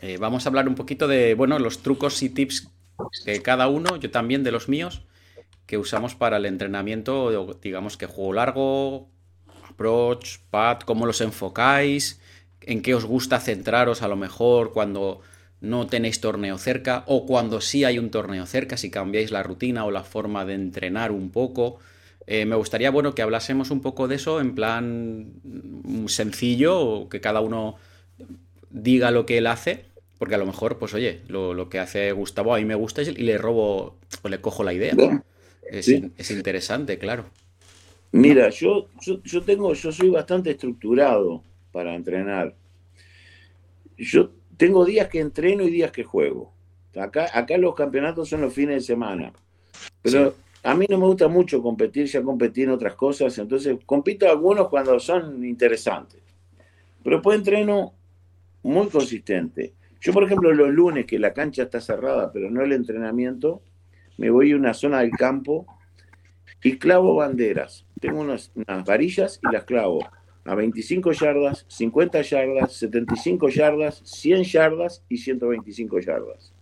Eh, vamos a hablar un poquito de, bueno, los trucos y tips de cada uno, yo también de los míos, que usamos para el entrenamiento, digamos que juego largo, approach, pad, cómo los enfocáis, en qué os gusta centraros a lo mejor cuando no tenéis torneo cerca o cuando sí hay un torneo cerca, si cambiáis la rutina o la forma de entrenar un poco. Eh, me gustaría, bueno, que hablásemos un poco de eso en plan sencillo, que cada uno diga lo que él hace, porque a lo mejor, pues oye, lo, que hace Gustavo a mí me gusta y le robo o le cojo la idea. Es, es interesante, claro. Mira, yo, yo, tengo, yo soy bastante estructurado para entrenar. Yo tengo días que entreno y días que juego. Acá, acá los campeonatos son los fines de semana. Pero a mí no me gusta mucho competir, ya competí en otras cosas, entonces compito algunos cuando son interesantes. Pero después entreno muy consistente. Yo, por ejemplo, los lunes que la cancha está cerrada, pero no el entrenamiento, me voy a una zona del campo y clavo banderas. Tengo unas, varillas y las clavo a 25 yardas, 50 yardas, 75 yardas, 100 yardas y 125 yardas.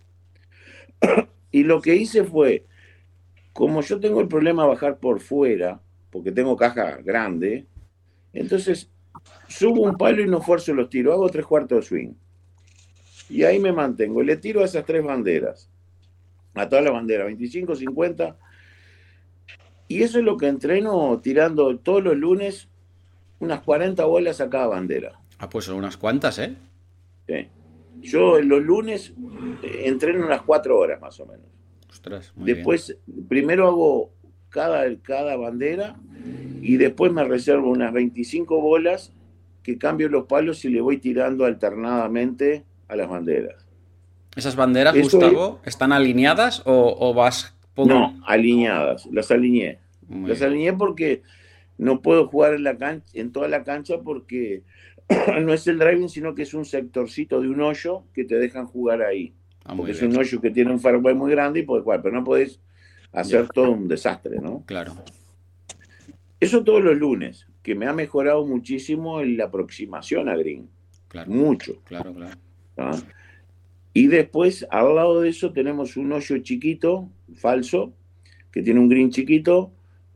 y lo que hice fue, como yo tengo el problema de bajar por fuera, porque tengo caja grande, entonces subo un palo y no fuerzo los tiros, hago tres cuartos de swing. Y ahí me mantengo, le tiro a esas tres banderas, a todas las banderas, 25, 50, y eso es lo que entreno tirando todos los lunes unas 40 bolas a cada bandera. Ah, pues son unas cuantas, ¿eh? Sí. Yo los lunes eh, entreno unas 4 horas más o menos. Ostras, después, primero hago cada, cada bandera y después me reservo unas 25 bolas que cambio los palos y le voy tirando alternadamente a las banderas. ¿Esas banderas, Gustavo, están alineadas o vas no, alineadas, las alineé. las alineé porque no puedo jugar en, la cancha, en toda la cancha porque no es el driving, sino que es un sectorcito de un hoyo que te dejan jugar ahí. Ah, porque es un hoyo que tiene un fairway muy grande y puedes jugar, pero no puedes hacer todo un desastre, ¿no? Claro. Eso todos los lunes, que me ha mejorado muchísimo en la aproximación a green. Claro. Mucho. Claro, claro. Y después, al lado de eso, tenemos un hoyo chiquito, falso, que tiene un green chiquito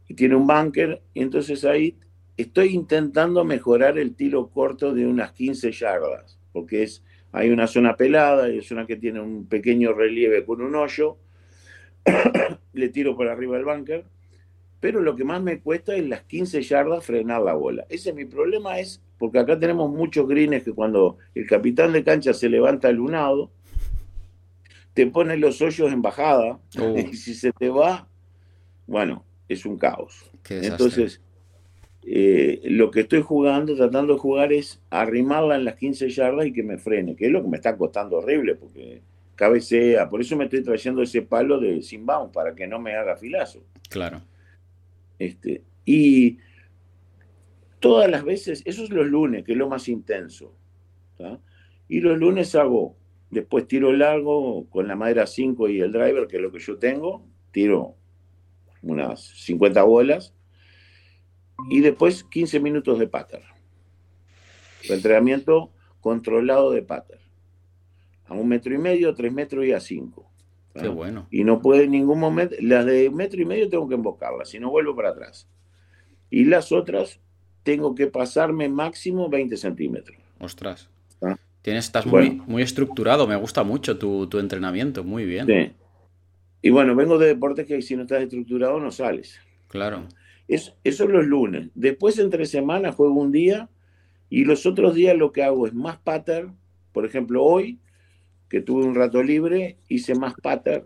y tiene un bunker. Y entonces ahí estoy intentando mejorar el tiro corto de unas 15 yardas, porque es, hay una zona pelada, hay una que tiene un pequeño relieve con un hoyo. Le tiro por arriba del bunker. Pero lo que más me cuesta es las 15 yardas frenar la bola. Ese es mi problema, es porque acá tenemos muchos greens que cuando el capitán de cancha se levanta al lunado, te pone los hoyos en bajada oh. y si se te va, bueno, es un caos. Entonces, eh, lo que estoy jugando, tratando de jugar es arrimarla en las 15 yardas y que me frene, que es lo que me está costando horrible porque cabecea, por eso me estoy trayendo ese palo de Simbaum para que no me haga filazo. Claro. Este, y todas las veces, eso es los lunes, que es lo más intenso. Y los lunes hago después tiro largo con la madera 5 y el driver, que es lo que yo tengo, tiro unas 50 bolas, y después 15 minutos de pater. Entrenamiento controlado de pater. A un metro y medio, tres metros y a cinco. Qué bueno. Y no puede en ningún momento, las de metro y medio tengo que embocarlas, si no vuelvo para atrás. Y las otras tengo que pasarme máximo 20 centímetros. Ostras. Tienes, estás muy, muy estructurado, me gusta mucho tu, entrenamiento, muy bien. Sí. Y bueno, vengo de deportes que si no estás estructurado no sales. Claro. Es, eso es los lunes. Después entre semanas juego un día y los otros días lo que hago es más patter. Por ejemplo, hoy, que tuve un rato libre, hice más patter,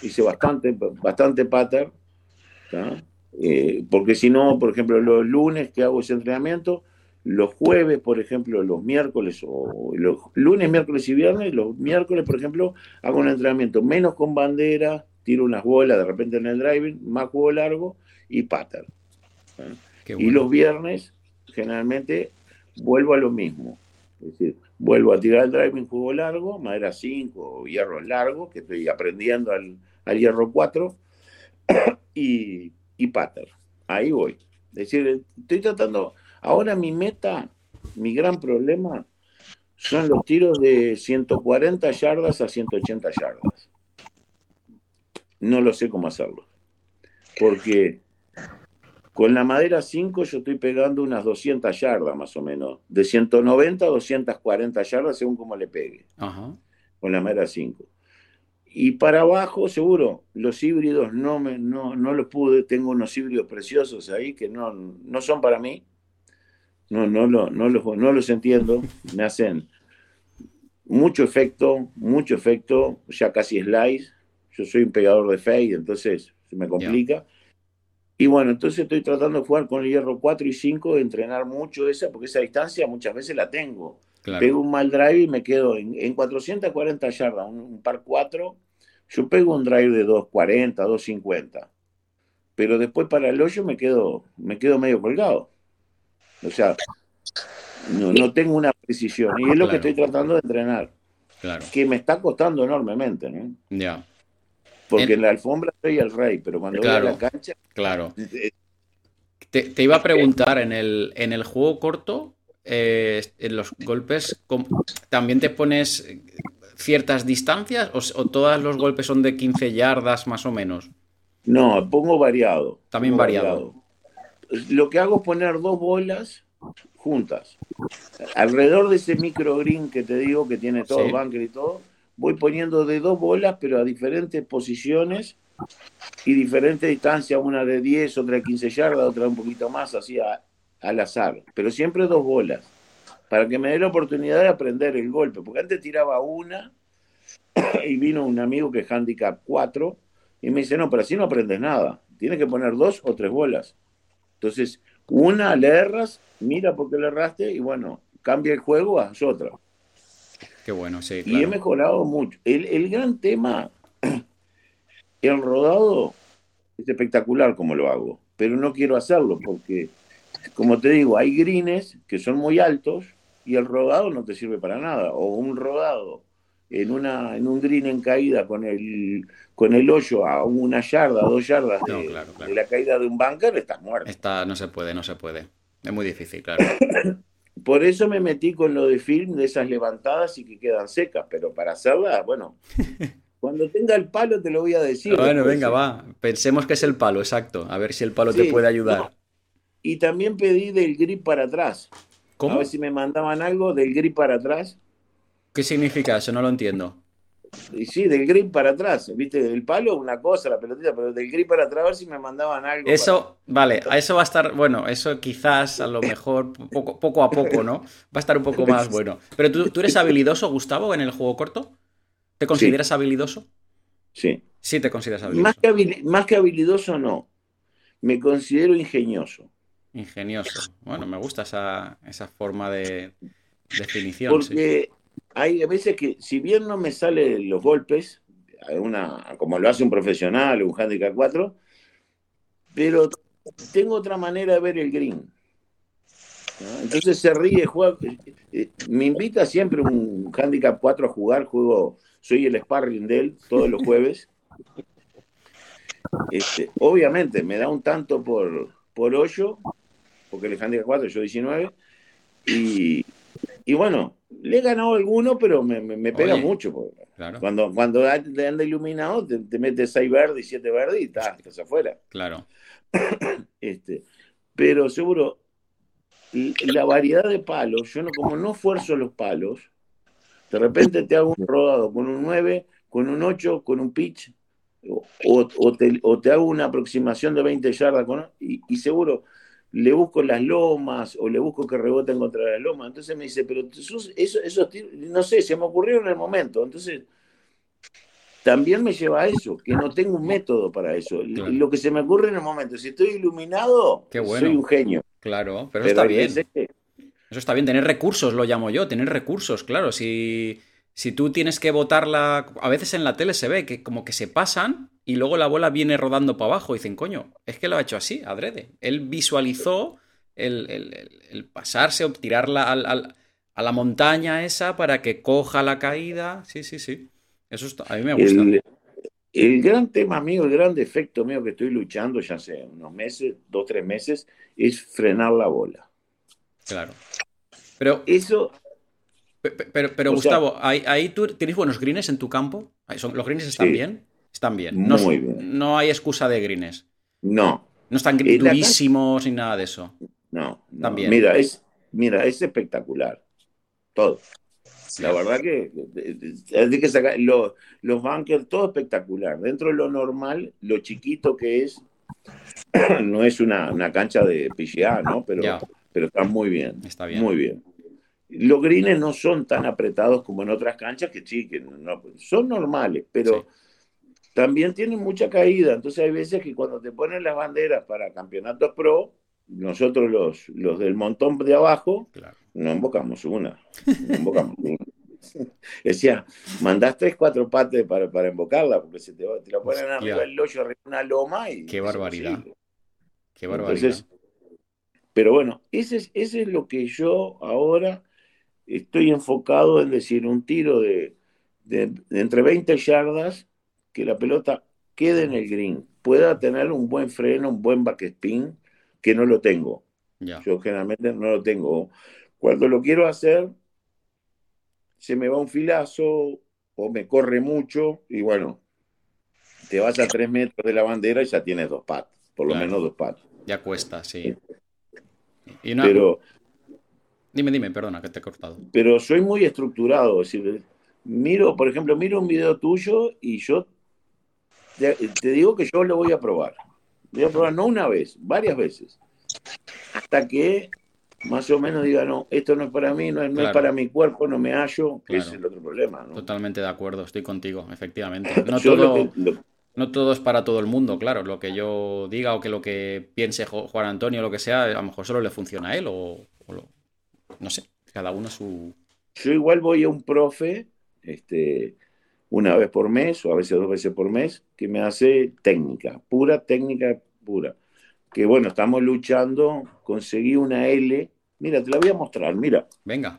hice bastante, bastante patter. Eh, porque si no, por ejemplo, los lunes que hago ese entrenamiento, los jueves, por ejemplo, los miércoles, o los lunes, miércoles y viernes, los miércoles, por ejemplo, hago un entrenamiento menos con bandera, tiro unas bolas de repente en el driving, más juego largo y pattern. Y los viernes, generalmente, vuelvo a lo mismo. Es decir, vuelvo a tirar el driving juego largo, madera 5 o hierro largo, que estoy aprendiendo al, hierro 4, y, y pattern. Ahí voy. Es decir, estoy tratando Ahora mi meta, mi gran problema, son los tiros de 140 yardas a 180 yardas. No lo sé cómo hacerlo. Porque con la madera 5 yo estoy pegando unas 200 yardas más o menos. De 190 a 240 yardas según cómo le pegue. Con la madera 5. Y para abajo, seguro, los híbridos no, me, no, no los pude. Tengo unos híbridos preciosos ahí que no, no son para mí. No, no, no, no, los, no los entiendo. Me hacen mucho efecto, mucho efecto, ya casi slice. Yo soy un pegador de fade, entonces se me complica. Y bueno, entonces estoy tratando de jugar con el hierro 4 y 5, entrenar mucho esa, porque esa distancia muchas veces la tengo. Pego un mal drive y me quedo en, 440 yardas, un, par 4. Yo pego un drive de 240, 250. Pero después para el hoyo me quedo, me quedo medio colgado. O sea, no, tengo una precisión. Y es lo que estoy tratando de entrenar. Claro. Que me está costando enormemente. ¿no? Ya. Porque en, la alfombra soy el rey, pero cuando voy a la cancha. Claro. Eh, te, iba a preguntar, en el, en el juego corto, eh, en los golpes, ¿también te pones ciertas distancias o, todos los golpes son de 15 yardas más o menos? No, pongo variado. También variado. Lo que hago es poner dos bolas juntas. Alrededor de ese micro green que te digo que tiene todo, el bunker y todo, voy poniendo de dos bolas, pero a diferentes posiciones y diferentes distancias, una de 10, otra de 15 yardas, otra un poquito más, así al azar. Pero siempre dos bolas, para que me dé la oportunidad de aprender el golpe, porque antes tiraba una y vino un amigo que es handicap 4 y me dice, no, pero así no aprendes nada, tienes que poner dos o tres bolas. Entonces, una le erras, mira por qué le erraste y bueno, cambia el juego, a otra. Qué bueno, sí. Y he mejorado mucho. El, gran tema, el rodado es espectacular como lo hago, pero no quiero hacerlo porque, como te digo, hay greens que son muy altos y el rodado no te sirve para nada. O un rodado en, una, en un green en caída con el, con el hoyo a una yarda, dos yardas de, la caída de un bunker, estás muerto. Está, no se puede, no se puede. Es muy difícil, claro. Por eso me metí con lo de film, de esas levantadas y que quedan secas, pero para hacerlas, bueno, cuando tenga el palo te lo voy a decir. Bueno, venga, va. Pensemos que es el palo, exacto. A ver si el palo te puede ayudar. Y también pedí del grip para atrás. ¿Cómo? A ver si me mandaban algo del grip para atrás. ¿Qué significa eso? No lo entiendo. Y sí, del grip para atrás, viste, del palo una cosa, la pelotita, pero del grip para atrás a ver si me mandaban algo. Eso, vale, a eso va a estar, bueno, eso quizás a lo mejor poco, poco a poco, ¿no? Va a estar un poco más bueno. Pero tú, eres habilidoso, Gustavo, en el juego corto. ¿Te consideras habilidoso? Sí. Sí, te consideras habilidoso. Más que, habilidoso, no. Me considero ingenioso. Ingenioso. Bueno, me gusta esa, forma de definición. Porque hay veces que, si bien no me salen los golpes, una, como lo hace un profesional, un handicap 4, pero tengo otra manera de ver el green. Entonces se ríe, juega, eh, me invita siempre un handicap 4 a jugar, juego, soy el sparring de él todos los jueves. Este, obviamente me da un tanto por, por hoyo, porque el handicap 4 yo 19, y, y bueno, le he ganado alguno, pero me, me, pega mucho. Cuando, cuando te anda iluminado, te, metes 6 verdes y 7 verdes y estás, afuera. Claro. este, pero seguro, la variedad de palos, yo no, como no fuerzo los palos, de repente te hago un rodado con un 9, con un 8, con un pitch, o, o, te, o te, hago una aproximación de 20 yardas con, y, y seguro le busco las lomas o le busco que reboten contra las lomas. Entonces me dice, pero eso, eso, no sé, se me ocurrió en el momento. Entonces, también me lleva a eso, que no tengo un método para eso. Lo que se me ocurre en el momento, si estoy iluminado, soy un genio. Claro, pero, está bien. Eso está bien, tener recursos, lo llamo yo, tener recursos, claro. Si, si tú tienes que botarla, a veces en la tele se ve que como que se pasan y luego la bola viene rodando para abajo. Y dicen, coño, es que lo ha hecho así, adrede. Él visualizó el, pasarse o tirarla a la montaña esa para que coja la caída. Sí, sí, sí. Eso a mí me gusta. El, gran tema mío, el gran defecto mío que estoy luchando ya hace unos meses, dos, tres meses, es frenar la bola. Claro. Pero eso Pero, pero Gustavo, ahí, tú tienes buenos greens en tu campo. ¿Los greens están bien? Están bien. No, Muy bien. No hay excusa de greens. No. No están durísimos ni nada de eso. No, También. Mira, es, mira, es espectacular. Todo. La verdad que hay que sacar los, los bunkers, todo espectacular. Dentro de lo normal, lo chiquito que es, no es una, cancha de PGA, ¿no? Pero, pero está muy bien. Está bien. Muy bien. Los greens no son tan apretados como en otras canchas que sí, que no, son normales, pero también tienen mucha caída. Entonces hay veces que cuando te ponen las banderas para campeonatos pro, nosotros los, los del montón de abajo, no invocamos una. No invocamos una. Decía, mandás tres, cuatro pates para, para invocarla, porque se te, te la ponen arriba del hoyo, arriba una loma y. Qué barbaridad. Qué barbaridad. pero bueno, ese es, ese es lo que yo ahora estoy enfocado en decir un tiro de, de, entre 20 yardas, que la pelota quede en el green, pueda tener un buen freno, un buen backspin, que no lo tengo. Yo generalmente no lo tengo. Cuando lo quiero hacer, se me va un filazo o me corre mucho y bueno, te vas a tres metros de la bandera y ya tienes dos patas, por lo menos dos patas. Ya cuesta, sí. Y Pero, dime, dime, perdona que te he cortado. Pero soy muy estructurado, es decir, miro, por ejemplo, miro un video tuyo y yo te, digo que yo lo voy a probar. Voy a probar no una vez, varias veces. Hasta que más o menos diga, no, esto no es para mí, no es, para mi cuerpo, no me hallo, que es el otro problema. Totalmente de acuerdo, estoy contigo, efectivamente. No todo, no todo es para todo el mundo, claro. Lo que yo diga o que lo que piense Juan Antonio o lo que sea, a lo mejor solo le funciona a él o, no sé, cada uno su... Yo igual voy a un profe, este, una vez por mes o a veces dos veces por mes, que me hace técnica, pura técnica pura que bueno, estamos luchando, conseguí una L. Mira, te la voy a mostrar, mira. Venga.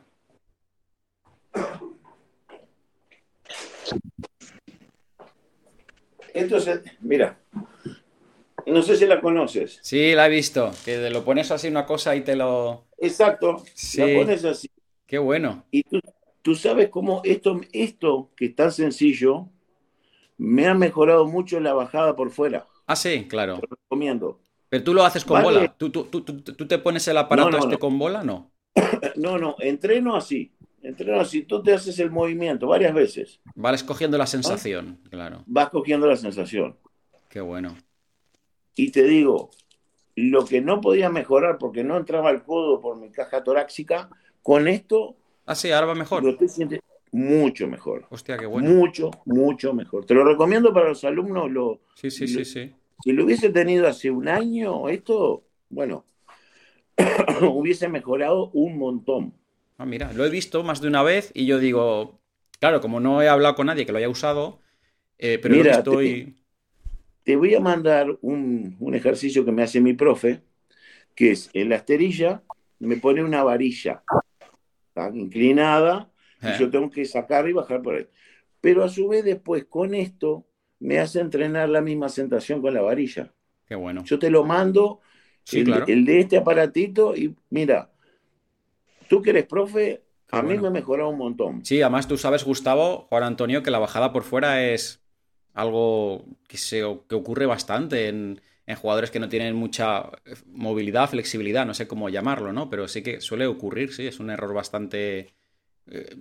Entonces, mira, no sé si la conoces. Sí, la he visto, que lo pones así una cosa y te lo... Exacto, sí. la pones así. Qué bueno. Y tú, tú sabes cómo esto, esto, que es tan sencillo, me ha mejorado mucho la bajada por fuera. Ah, sí, claro. Te lo recomiendo. Pero tú lo haces con bola. ¿Tú, tú, te pones el aparato este con bola? No. No, no, entreno así. Entreno así. Tú te haces el movimiento varias veces. Vas cogiendo la sensación, claro. Vas cogiendo la sensación. Qué bueno. Y te digo, lo que no podía mejorar porque no entraba el codo por mi caja torácica, con esto. Ah, sí, ahora va mejor. Lo te sientes mucho mejor. Hostia, qué bueno. Mucho, mucho mejor. Te lo recomiendo para los alumnos. Lo, sí, sí, sí, sí. Si lo hubiese tenido hace un año, esto, bueno, hubiese mejorado un montón. Ah, mira, lo he visto más de una vez y yo digo, claro, como no he hablado con nadie que lo haya usado, eh, pero mira, estoy... Te, voy a mandar un, ejercicio que me hace mi profe, que es en la esterilla me pone una varilla inclinada y eh. yo tengo que sacar y bajar por ahí. Pero a su vez después con esto me hace entrenar la misma sensación con la varilla. Qué bueno. Yo te lo mando, el, de este aparatito, y mira, tú que eres profe, a mí me ha mejorado un montón. Sí, además tú sabes, Gustavo, Juan Antonio, que la bajada por fuera es algo que, se, que ocurre bastante en, jugadores que no tienen mucha movilidad, flexibilidad, no sé cómo llamarlo, ¿no? Pero sí que suele ocurrir, sí, es un error bastante... Eh,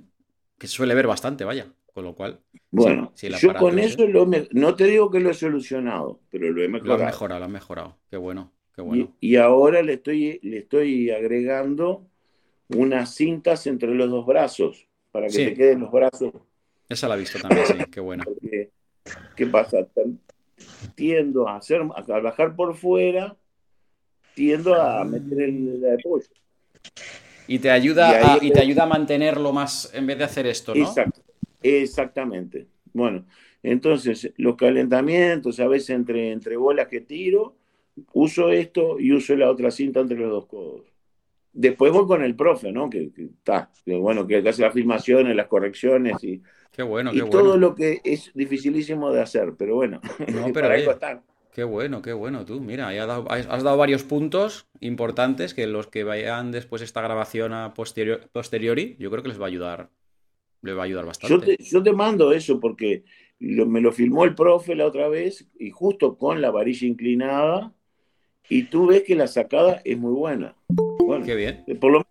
que se suele ver bastante, vaya. Con lo cual. Bueno, yo con eso no te digo que lo he solucionado, pero lo he mejorado. Lo has mejorado, lo has mejorado. Qué bueno, qué bueno. Y, ahora le estoy, le estoy agregando unas cintas entre los dos brazos para que te queden los brazos. Esa la he visto también, sí, qué bueno. ¿Qué pasa? Tiendo a hacer, a bajar por fuera, tiendo a meter el, el apoyo. Y te ayuda, a, y te ayuda a mantenerlo más en vez de hacer esto, ¿no? Exacto. Exactamente. Bueno, entonces los calentamientos, a veces entre, entre bolas que tiro, uso esto y uso la otra cinta entre los dos codos. Después voy con el profe, ¿no? Que está, que, bueno, que hace las filmaciones, las correcciones y, qué bueno, y todo lo que es dificilísimo de hacer, pero bueno, no, pero para Qué bueno, qué bueno tú. Mira, has dado, has dado varios puntos importantes que los que vayan después esta grabación a posteriori, yo creo que les va a ayudar, les va a ayudar bastante. Yo te, mando eso porque me lo filmó el profe la otra vez y justo con la varilla inclinada y tú ves que la sacada es muy buena. Bueno, qué bien. Por lo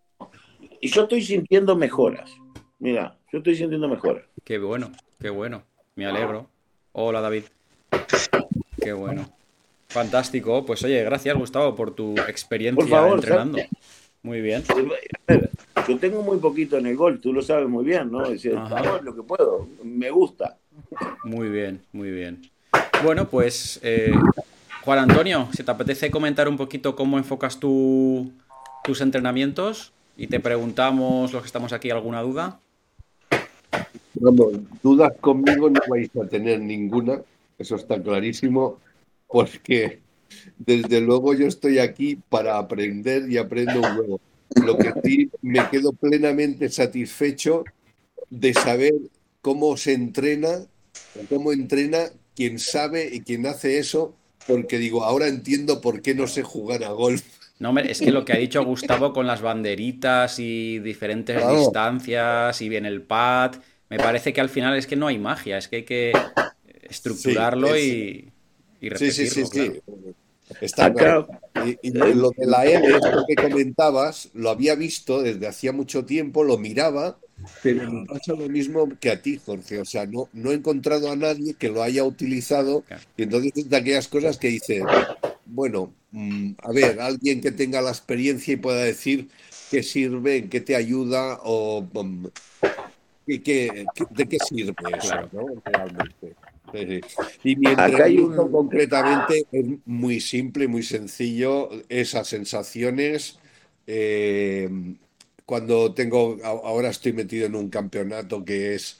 y yo estoy sintiendo mejoras. Mira, yo estoy sintiendo mejoras. Qué bueno, qué bueno. Me alegro. Hola, David. Qué bueno. Fantástico. Pues oye, gracias, Gustavo, por tu experiencia entrenando. Muy bien. Yo tengo muy poquito en el gol, tú lo sabes muy bien, ¿no? Es lo que puedo, me gusta. Muy bien, muy bien. Bueno, pues eh, Juan Antonio, si te apetece comentar un poquito cómo enfocas tus entrenamientos y te preguntamos los que estamos aquí alguna duda. Vamos, dudas conmigo no vais a tener ninguna, eso está clarísimo, porque desde luego yo estoy aquí para aprender y aprendo un nuevo. Lo que sí me quedo plenamente satisfecho de saber cómo se entrena, cómo entrena quien sabe y quien hace eso, porque digo, ahora entiendo por qué no sé jugar a golf. No, es que lo que ha dicho Gustavo con las banderitas y diferentes distancias y bien el pad, me parece que al final es que no hay magia, es que hay que estructurarlo y, y, repetirlo. Sí, sí, sí, Está claro. Y, lo de la L, lo que comentabas, lo había visto desde hacía mucho tiempo, lo miraba, pero me pasa lo mismo que a ti, Jorge. O sea, no, no he encontrado a nadie que lo haya utilizado. Y entonces es de aquellas cosas que dice, bueno, mm, a ver, alguien que tenga la experiencia y pueda decir qué sirve, qué te ayuda o de qué sirve eso, ¿no? Realmente. Y mi entrenamiento concretamente es muy simple, muy sencillo. Esas sensaciones. Eh, cuando tengo, ahora estoy metido en un campeonato que es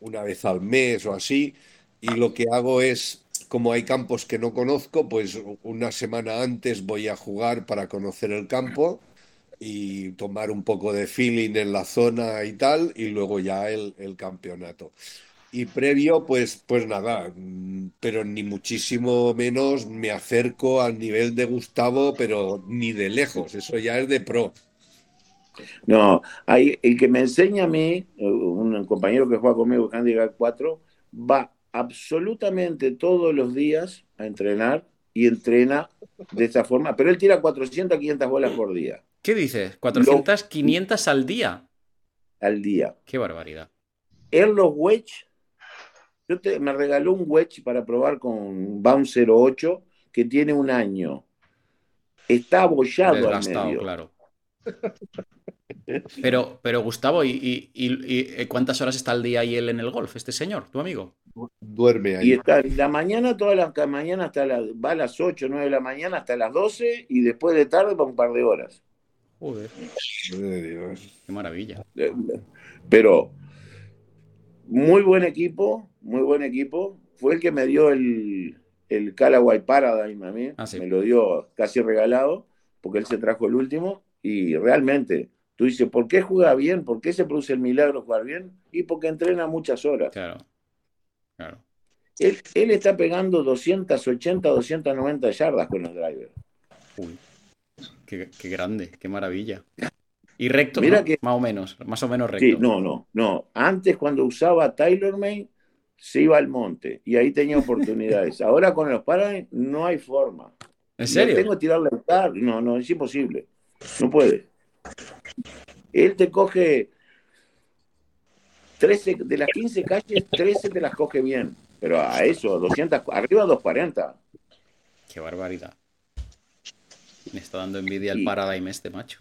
una vez al mes o así, y lo que hago es, como hay campos que no conozco, pues una semana antes voy a jugar para conocer el campo y tomar un poco de feeling en la zona y tal, y luego ya el, el campeonato. Y previo, pues, pues nada, mm, pero ni muchísimo menos me acerco al nivel de Gustavo, pero ni de lejos, eso ya es de pro. No, hay, el que me enseña a mí, un compañero que juega conmigo, Handicap 4, va absolutamente todos los días a entrenar y entrena de esta forma, pero él tira 400, 500 bolas por día. ¿Qué dices? ¿400, 500 al día? Al día. Qué barbaridad. Él los wedge yo te, me regaló un wedge para probar con Bounce 08 que tiene un año. Está abollado al medio. claro. Pero, pero Gustavo, ¿y, y, cuántas horas está al día ahí él en el golf, este señor, tu amigo? Duerme ahí. Y está la mañana, toda la mañana hasta la, va a las 8, 9 de la mañana hasta las 12 y después de tarde para un par de horas. Joder. Qué maravilla. Eh, pero muy buen equipo, muy buen equipo. Fue el que me dio el, el Callaway Paradigm a mí. Ah, me lo dio casi regalado, porque él se trajo el último. Y realmente, tú dices, ¿por qué juega bien? ¿Por qué se produce el milagro jugar bien? Y porque entrena muchas horas. Claro, claro. Él, está pegando 280, 290 yardas con los drivers. Uy, qué, qué grande, qué maravilla. Y recto, Mira que, más o menos, más o menos recto. Sí, no, no, no. Antes cuando usaba TaylorMade se iba al monte y ahí tenía oportunidades. Ahora con los Paradigm no hay forma. ¿En serio? tengo que tirarle al car. No, no, es imposible. No puede. Él te coge 13, de las 15 calles, 13 te las coge bien. Pero a eso, 200, arriba 240. Qué barbaridad. Me está dando envidia el Paradigm este macho.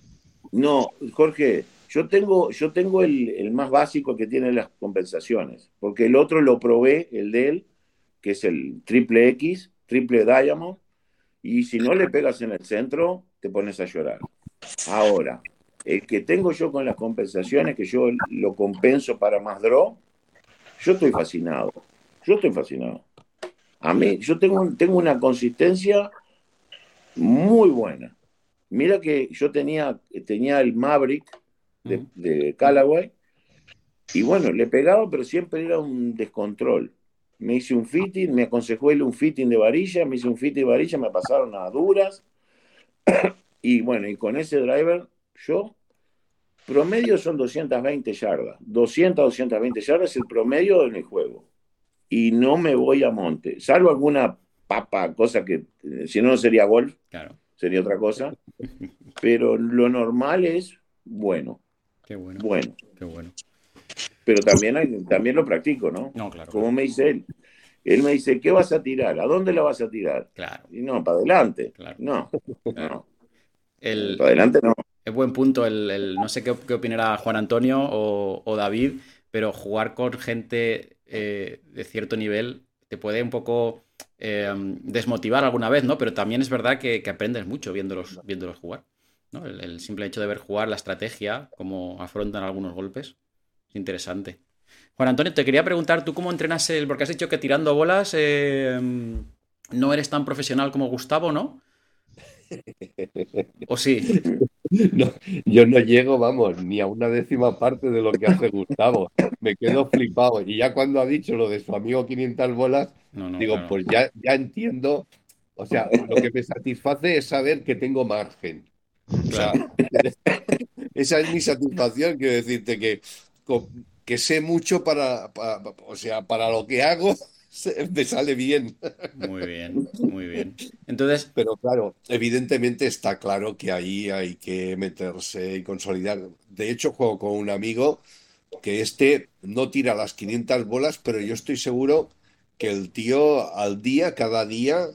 No, Jorge, yo tengo, yo tengo el, más básico que tiene las compensaciones, porque el otro lo probé, el de él, que es el triple X, triple Diamond, y si no le pegas en el centro, te pones a llorar. Ahora, el que tengo yo con las compensaciones, que yo lo compenso para más draw, yo estoy fascinado. Yo estoy fascinado. A mí, yo tengo, tengo una consistencia muy buena. Mira que yo tenía, tenía el Maverick de, Callaway y bueno, le pegaba, pero siempre era un descontrol. me hice un fitting, me aconsejó él un fitting de varilla, me hice un fitting de varilla, me pasaron a duras. y bueno, y con ese driver, yo, promedio son 220 yardas. 200, 220 yardas es el promedio en el juego. Y no me voy a monte, salvo alguna papa, cosa que, eh, si no, no sería golf, claro. sería otra cosa. Pero lo normal es bueno. Qué bueno. Bueno. Qué bueno. Pero también, también lo practico, ¿no? No, claro. Como me dice él. Él me dice, ¿qué vas a tirar? ¿A dónde la vas a tirar? Claro. Y no, para adelante. No, El, para adelante no. Es buen punto. El, no sé qué, qué, opinará Juan Antonio o, David, pero jugar con gente eh, de cierto nivel te puede un poco eh, desmotivar alguna vez, ¿no? Pero también es verdad que, aprendes mucho viéndolos, viéndolos jugar. ¿no? El, simple hecho de ver jugar la estrategia, cómo afrontan algunos golpes, es interesante. Juan Antonio, te quería preguntar, ¿tú cómo entrenas el...? Porque has dicho que tirando bolas eh, no eres tan profesional como Gustavo, ¿no? ¿O sí? Yo no llego, vamos, ni a una décima parte de lo que hace Gustavo. Me quedo flipado. Y ya cuando ha dicho lo de su amigo 500 bolas, digo, pues ya, ya entiendo. O sea, lo que me satisface es saber que tengo margen. esa es mi satisfacción, quiero decirte que, que sé mucho para, o sea, para lo que hago, me sale bien. Muy bien, muy bien. Entonces. Pero claro, evidentemente está claro que ahí hay que meterse y consolidar. De hecho, juego con un amigo que este no tira las 500 bolas, pero yo estoy seguro que el tío al día, cada día,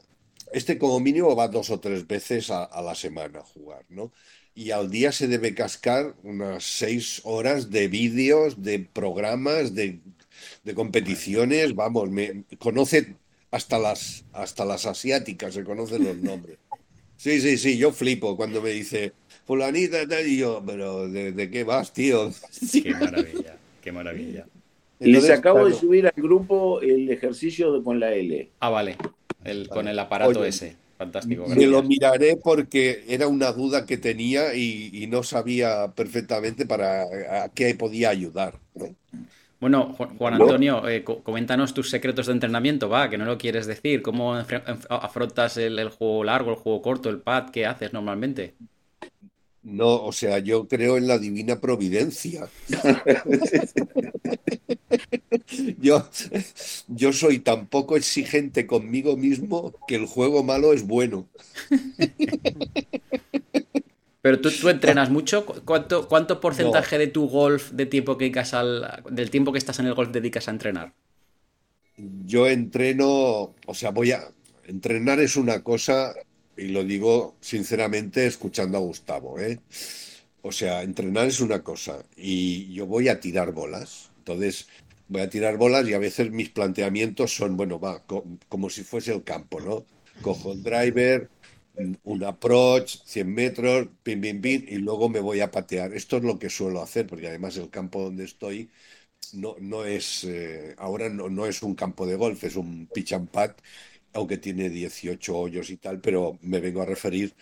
este como mínimo va dos o tres veces a, la semana a jugar, ¿no? Y al día se debe cascar unas seis horas de vídeos, de programas, de, competiciones, vamos, me conoce hasta las, hasta las asiáticas, se conocen los nombres. Sí, sí, sí, yo flipo cuando me dice, fulanita, y yo, pero ¿de, qué vas, tío? Qué maravilla, qué maravilla. Y Les acabo de subir al grupo el ejercicio con la L. Ah, vale. El, con el aparato ese. Fantástico. Me lo miraré porque era una duda que tenía y, no sabía perfectamente para a qué podía ayudar. Bueno, Juan Antonio, eh, coméntanos tus secretos de entrenamiento, va, que no lo quieres decir. ¿Cómo afrontas el, juego largo, el juego corto, el pad? ¿Qué haces normalmente? No, o sea, yo creo en la divina providencia. yo, yo soy tan poco exigente conmigo mismo que el juego malo es bueno. Pero tú, tú entrenas mucho. ¿Cuánto, cuánto porcentaje de tu golf, de tiempo que dedicas al, del tiempo que estás en el golf, dedicas a entrenar? Yo entreno, o sea, voy a entrenar es una cosa y lo digo sinceramente escuchando a Gustavo, ¿eh? O sea, entrenar es una cosa y yo voy a tirar bolas. Entonces, voy a tirar bolas y a veces mis planteamientos son, bueno, va, como si fuese el campo, ¿no? Cojo el driver, un approach, 100 metros, pim, pim, pim, y luego me voy a patear. Esto es lo que suelo hacer, porque además el campo donde estoy no, no es, eh, ahora no, no, es un campo de golf, es un pitch and pat aunque tiene 18 hoyos y tal, pero me vengo a referir,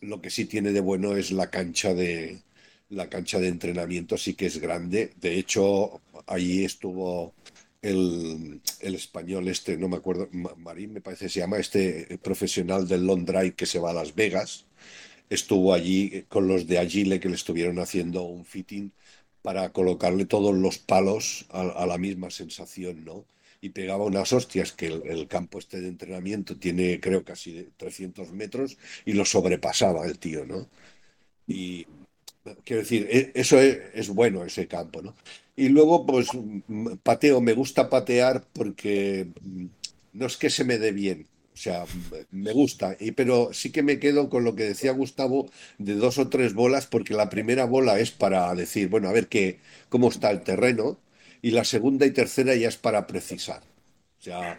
lo que sí tiene de bueno es la cancha de, la cancha de entrenamiento, sí que es grande. De hecho, allí estuvo el, español este, no me acuerdo, Marín me parece se llama, este profesional del long drive que se va a Las Vegas. Estuvo allí con los de Agile que le estuvieron haciendo un fitting para colocarle todos los palos a, la misma sensación, ¿no? y pegaba unas hostias que el, campo este de entrenamiento tiene creo casi 300 metros y lo sobrepasaba el tío, ¿no? Y quiero decir, e, eso es, bueno ese campo, ¿no? Y luego pues pateo, me gusta patear porque no es que se me dé bien, o sea, me gusta, y, pero sí que me quedo con lo que decía Gustavo de dos o tres bolas, porque la primera bola es para decir, bueno, a ver qué, cómo está el terreno, y la segunda y tercera ya es para precisar. O sea,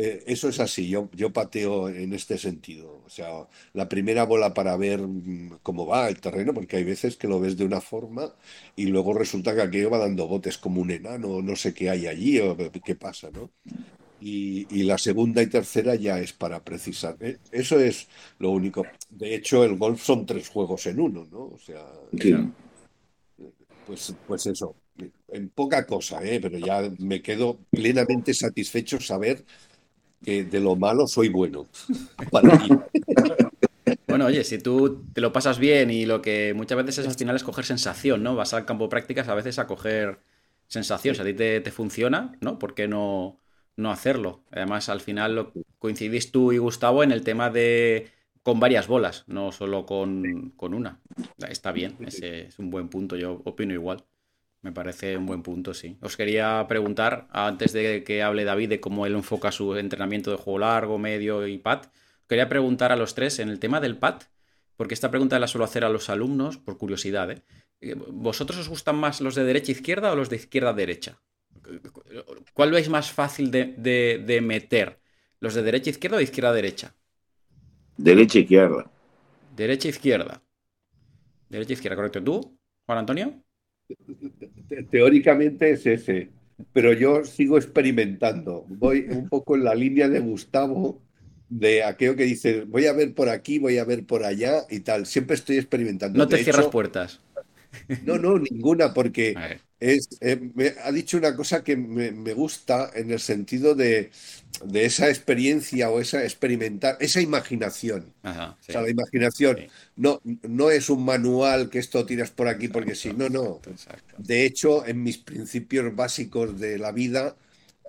eh, eso es así, yo, yo pateo en este sentido. O sea, la primera bola para ver mm, cómo va el terreno, porque hay veces que lo ves de una forma y luego resulta que aquello va dando botes como un enano, no sé qué hay allí o qué pasa, ¿no? Y, y, la segunda y tercera ya es para precisar. Eh, eso es lo único. De hecho, el golf son tres juegos en uno, ¿no? O sea, pues, pues eso. en poca cosa, ¿eh? pero ya me quedo plenamente satisfecho saber que de lo malo soy bueno. Bueno, oye, si tú te lo pasas bien y lo que muchas veces es al final es coger sensación, ¿no? Vas al campo prácticas a veces a coger sensación. Si a ti te, funciona, ¿no? ¿Por qué no, no hacerlo? Además, al final lo, coincidís tú y Gustavo en el tema de con varias bolas, no solo con, con una. Está bien, ese es un buen punto, yo opino igual. Me parece un buen punto, sí. Os quería preguntar, antes de que hable David de cómo él enfoca su entrenamiento de juego largo, medio y pad, quería preguntar a los tres en el tema del pad, porque esta pregunta la suelo hacer a los alumnos por curiosidad. ¿eh? eh ¿Vosotros os gustan más los de derecha izquierda o los de izquierda derecha? ¿Cuál veis más fácil de, de meter? ¿Los de derecha izquierda o de izquierda derecha? Derecha izquierda. Derecha izquierda. Derecha izquierda, correcto. ¿Tú, Juan Antonio? Teóricamente es ese, pero yo sigo experimentando. Voy un poco en la línea de Gustavo, de aquello que dice, voy a ver por aquí, voy a ver por allá y tal. Siempre estoy experimentando. No te cierras puertas. No, no, ninguna, porque es, eh, me ha dicho una cosa que me, gusta en el sentido de, esa experiencia o esa experimentar, esa imaginación. O sea, la imaginación no, no es un manual que esto tiras por aquí porque sí, no, no. De hecho, en mis principios básicos de la vida,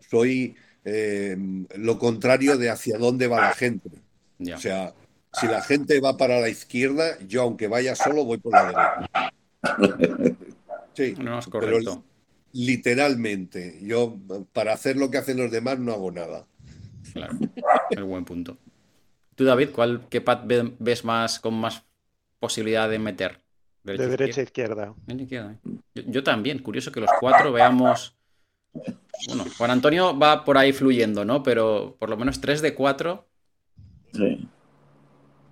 soy eh, lo contrario de hacia dónde va la gente. O sea, si la gente va para la izquierda, yo aunque vaya solo voy por la derecha. Sí, no es correcto. literalmente, yo para hacer lo que hacen los demás no hago nada. Claro, es buen punto. Tú, David, ¿cuál, ¿qué pad ves más con más posibilidad de meter? de derecha a izquierda. izquierda. Yo, también, curioso que los cuatro veamos. Bueno, Juan Antonio va por ahí fluyendo, ¿no? Pero por lo menos tres de cuatro. Sí.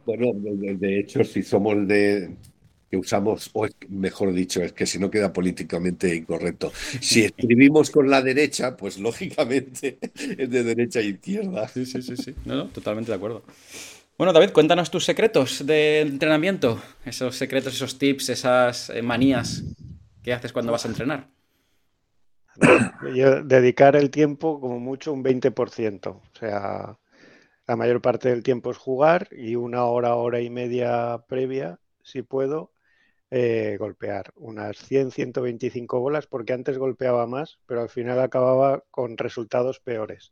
Bueno, de hecho, si somos de, que usamos, o mejor dicho, es que si no queda políticamente incorrecto. Si escribimos con la derecha, pues lógicamente es de derecha a izquierda. Sí, sí, sí, sí. No, no, totalmente de acuerdo. Bueno, David, cuéntanos tus secretos de entrenamiento, esos secretos, esos tips, esas eh, manías que haces cuando vas a entrenar. Yo dedicar el tiempo como mucho un 20%, o sea, la mayor parte del tiempo es jugar y una hora, hora y media previa, si puedo, eh, golpear unas 100, 125 bolas, porque antes golpeaba más, pero al final acababa con resultados peores.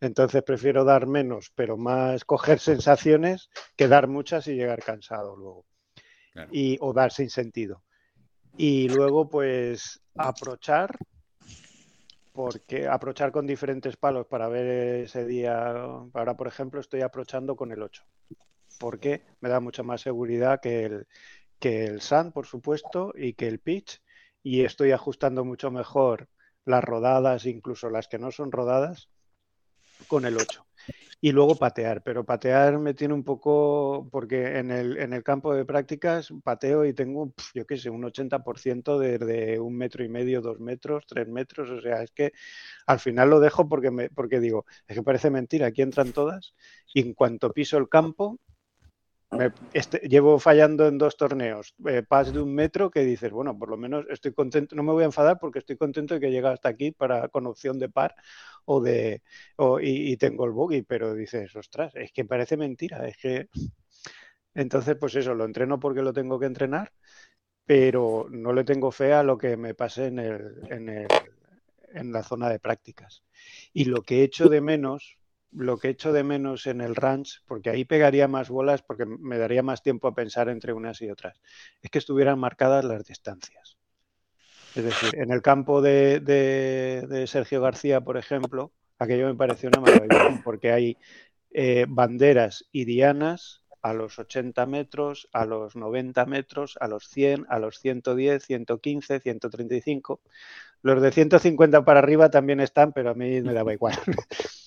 Entonces prefiero dar menos, pero más coger sensaciones que dar muchas y llegar cansado luego. Y, o dar sin sentido. Y luego, pues, aprochar, porque aprochar con diferentes palos para ver ese día. Ahora, por ejemplo, estoy aprochando con el 8, porque me da mucha más seguridad que el, que el sand, por supuesto, y que el pitch, y estoy ajustando mucho mejor las rodadas, incluso las que no son rodadas, con el 8. Y luego patear, pero patear me tiene un poco, porque en el, en el campo de prácticas pateo y tengo, yo qué sé, un 80% de, de, un metro y medio, dos metros, tres metros, o sea, es que al final lo dejo porque, me, porque digo, es que parece mentira, aquí entran todas y en cuanto piso el campo este, llevo fallando en dos torneos, eh, pas de un metro que dices, bueno, por lo menos estoy contento, no me voy a enfadar porque estoy contento de que llega hasta aquí para con opción de par o de y, tengo el bogey, pero dices, ostras, es que parece mentira, es que entonces pues eso, lo entreno porque lo tengo que entrenar, pero no le tengo fe a lo que me pase en el, en el en la zona de prácticas. Y lo que echo de menos lo que echo de menos en el ranch, porque ahí pegaría más bolas, porque me daría más tiempo a pensar entre unas y otras, es que estuvieran marcadas las distancias. Es decir, en el campo de, de, Sergio García, por ejemplo, aquello me pareció una maravilla, porque hay eh, banderas y dianas a los 80 metros, a los 90 metros, a los 100, a los 110, 115, 135. Los de 150 para arriba también están, pero a mí me daba igual.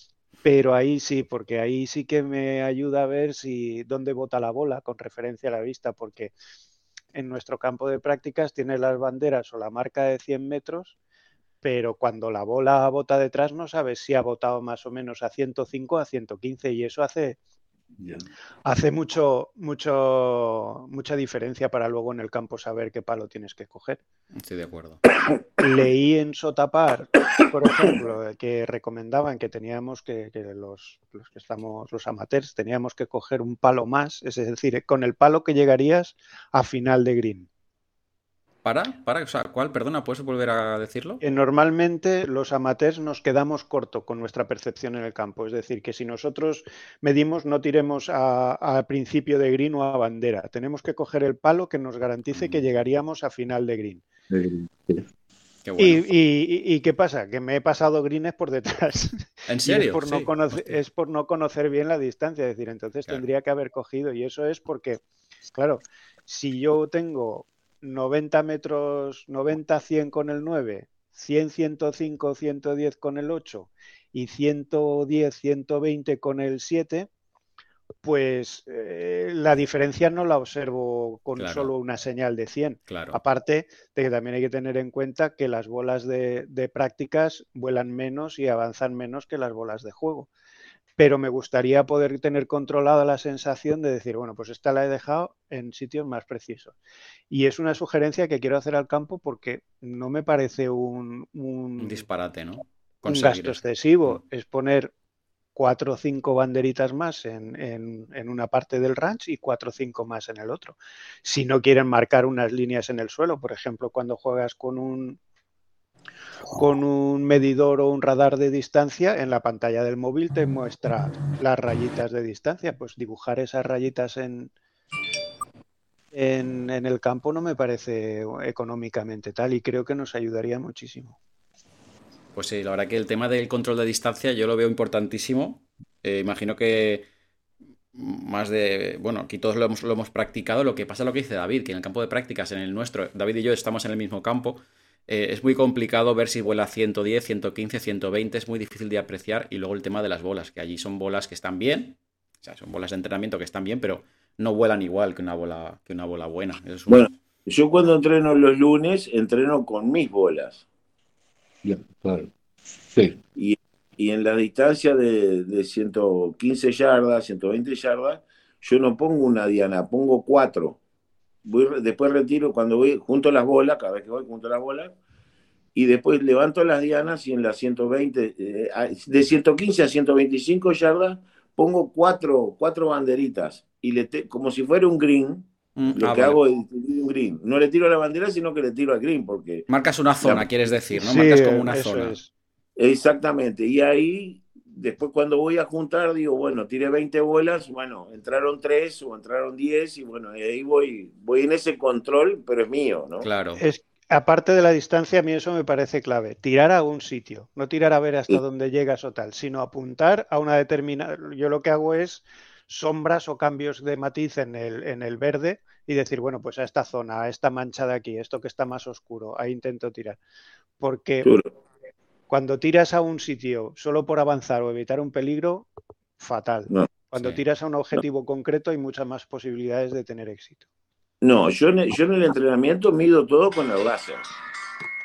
pero ahí sí, porque ahí sí que me ayuda a ver si dónde bota la bola con referencia a la vista, porque en nuestro campo de prácticas tiene las banderas o la marca de 100 metros, pero cuando la bola bota detrás no sabes si ha botado más o menos a 105 a 115 y eso hace Hace mucho, mucho, mucha diferencia para luego en el campo saber qué palo tienes que coger. Estoy de acuerdo. Leí en Sotapar, por ejemplo, que recomendaban que teníamos que, los, los, que estamos, los amateurs, teníamos que coger un palo más, es decir, con el palo que llegarías a final de green. ¿Para? ¿Para? O sea, ¿cuál? Perdona, ¿puedes volver a decirlo? normalmente los amateurs nos quedamos corto con nuestra percepción en el campo. Es decir, que si nosotros medimos, no tiremos a, principio de green o a bandera. Tenemos que coger el palo que nos garantice que mm. llegaríamos a final de green. y, qué pasa? Que me he pasado greens por detrás. ¿En serio? Es por, no conocer, es por, no conocer, bien la distancia. Es decir, entonces tendría que haber cogido. Y eso es porque, claro, si yo tengo 90 metros, 90, 100 con el 9, 100, 105, 110 con el 8 y 110, 120 con el 7, pues eh, la diferencia no la observo con solo una señal de 100. Aparte de que también hay que tener en cuenta que las bolas de, de prácticas vuelan menos y avanzan menos que las bolas de juego pero me gustaría poder tener controlada la sensación de decir, bueno, pues esta la he dejado en sitios más precisos. Y es una sugerencia que quiero hacer al campo porque no me parece un, un, disparate, ¿no? un gasto excesivo. Mm. Es poner cuatro o cinco banderitas más en, en, una parte del ranch y cuatro o cinco más en el otro. Si no quieren marcar unas líneas en el suelo, por ejemplo, cuando juegas con un, con un medidor o un radar de distancia, en la pantalla del móvil te muestra las rayitas de distancia. Pues dibujar esas rayitas en, en, el campo no me parece económicamente tal y creo que nos ayudaría muchísimo. Pues sí, la verdad que el tema del control de distancia yo lo veo importantísimo. Eh, imagino que más de, bueno, aquí todos lo hemos, lo hemos practicado. Lo que pasa es lo que dice David, que en el campo de prácticas, en el nuestro, David y yo estamos en el mismo campo eh, es muy complicado ver si vuela 110, 115, 120, es muy difícil de apreciar. Y luego el tema de las bolas, que allí son bolas que están bien, o sea, son bolas de entrenamiento que están bien, pero no vuelan igual que una bola, que una bola buena. Bueno, yo cuando entreno los lunes, entreno con mis bolas. claro. Sí. Y, en la distancia de, de 115 yardas, 120 yardas, yo no pongo una diana, pongo cuatro después retiro cuando voy junto las bolas, cada vez que voy junto las bolas, y después levanto las dianas y en las 120, eh, de 115 a 125 yardas, pongo cuatro, cuatro banderitas, y le como si fuera un green, mm, lo ah, que hago es un green. No le tiro a la bandera, sino que le tiro al green, porque... Marcas una zona, quieres decir, ¿no? Marcas como una zona. Exactamente, y ahí después cuando voy a juntar, digo, bueno, tiré 20 bolas, bueno, entraron 3 o entraron 10 y bueno, ahí voy, voy en ese control, pero es mío, ¿no? Claro. Es, aparte de la distancia, a mí eso me parece clave. Tirar a un sitio, no tirar a ver hasta dónde llegas o tal, sino apuntar a una determinada... Yo lo que hago es sombras o cambios de matiz en el, en el verde y decir, bueno, pues a esta zona, a esta mancha de aquí, esto que está más oscuro, ahí intento tirar. Porque cuando tiras a un sitio solo por avanzar o evitar un peligro, fatal. Cuando tiras a un objetivo concreto hay muchas más posibilidades de tener éxito. No, yo en, el, yo en el entrenamiento mido todo con el láser.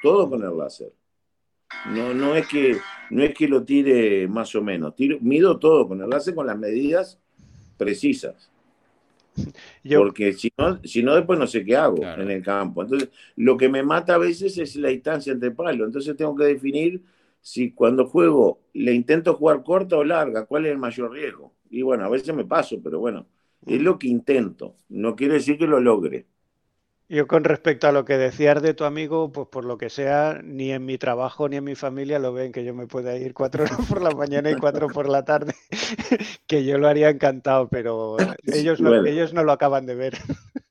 Todo con el láser. No, no, es que, no es que lo tire más o menos. mido todo con el láser con las medidas precisas. Porque si no, si no, después no sé qué hago en el campo. Entonces, lo que me mata a veces es la distancia entre palos. Entonces tengo que definir si cuando juego le intento jugar corta o larga, cuál es el mayor riesgo. Y bueno, a veces me paso, pero bueno, es lo que intento. No quiere decir que lo logre. Yo con respecto a lo que decías de tu amigo, pues por lo que sea, ni en mi trabajo ni en mi familia lo ven que yo me pueda ir cuatro horas por la mañana y cuatro por la tarde, que yo lo haría encantado, pero ellos no, ellos no lo acaban de ver.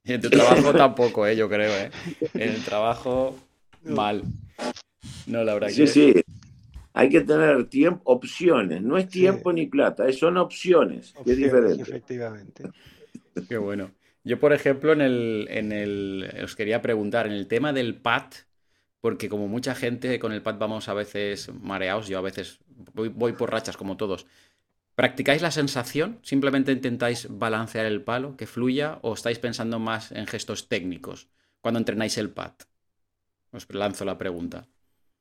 Y en tu trabajo tampoco, ¿eh? yo creo. ¿eh? En el trabajo, mal. No, la verdad sí, Sí, hay que tener tiempo, opciones. No es tiempo ni plata, son opciones, es diferente. Efectivamente. Qué bueno. Yo, por ejemplo, en el, en el, os quería preguntar, en el tema del PAT, porque como mucha gente con el PAT vamos a veces mareados, yo a veces voy, voy por rachas como todos. ¿Practicáis la sensación? ¿Simplemente intentáis balancear el palo, que fluya? ¿O estáis pensando más en gestos técnicos cuando entrenáis el PAT? Os lanzo la pregunta.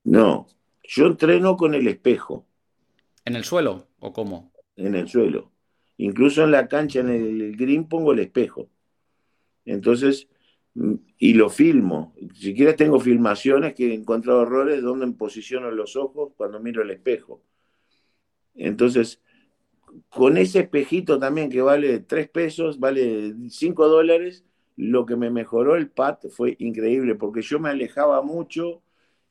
No, yo entreno con el espejo. ¿En el suelo o cómo? En el suelo. Incluso en la cancha, en el green, pongo el espejo. Entonces, mm, y lo filmo. Si quieres tengo filmaciones que he encontrado errores donde posiciono los ojos cuando miro el espejo. Entonces, con ese espejito también que vale 3 pesos, vale 5 dólares, lo que me mejoró el pad fue increíble, porque yo me alejaba mucho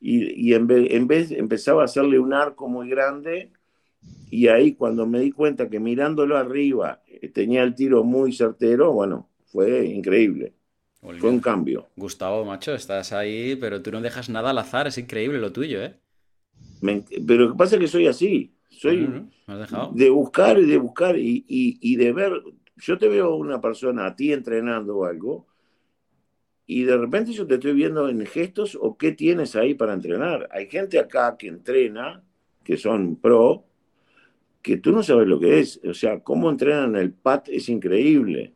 y, en, vez, en, vez, empezaba a hacerle un arco muy grande y ahí cuando me di cuenta que mirándolo arriba eh, tenía el tiro muy certero, bueno, fue increíble. Fue un cambio. Gustavo, macho, estás ahí, pero tú no dejas nada al azar, es increíble lo tuyo, ¿eh? pero lo que pasa es que soy así, soy de buscar y de buscar y, de ver. Yo te veo una persona a ti entrenando o algo y de repente yo te estoy viendo en gestos o qué tienes ahí para entrenar. Hay gente acá que entrena, que son pro, que tú no sabes lo que es. O sea, cómo entrenan el pat es increíble.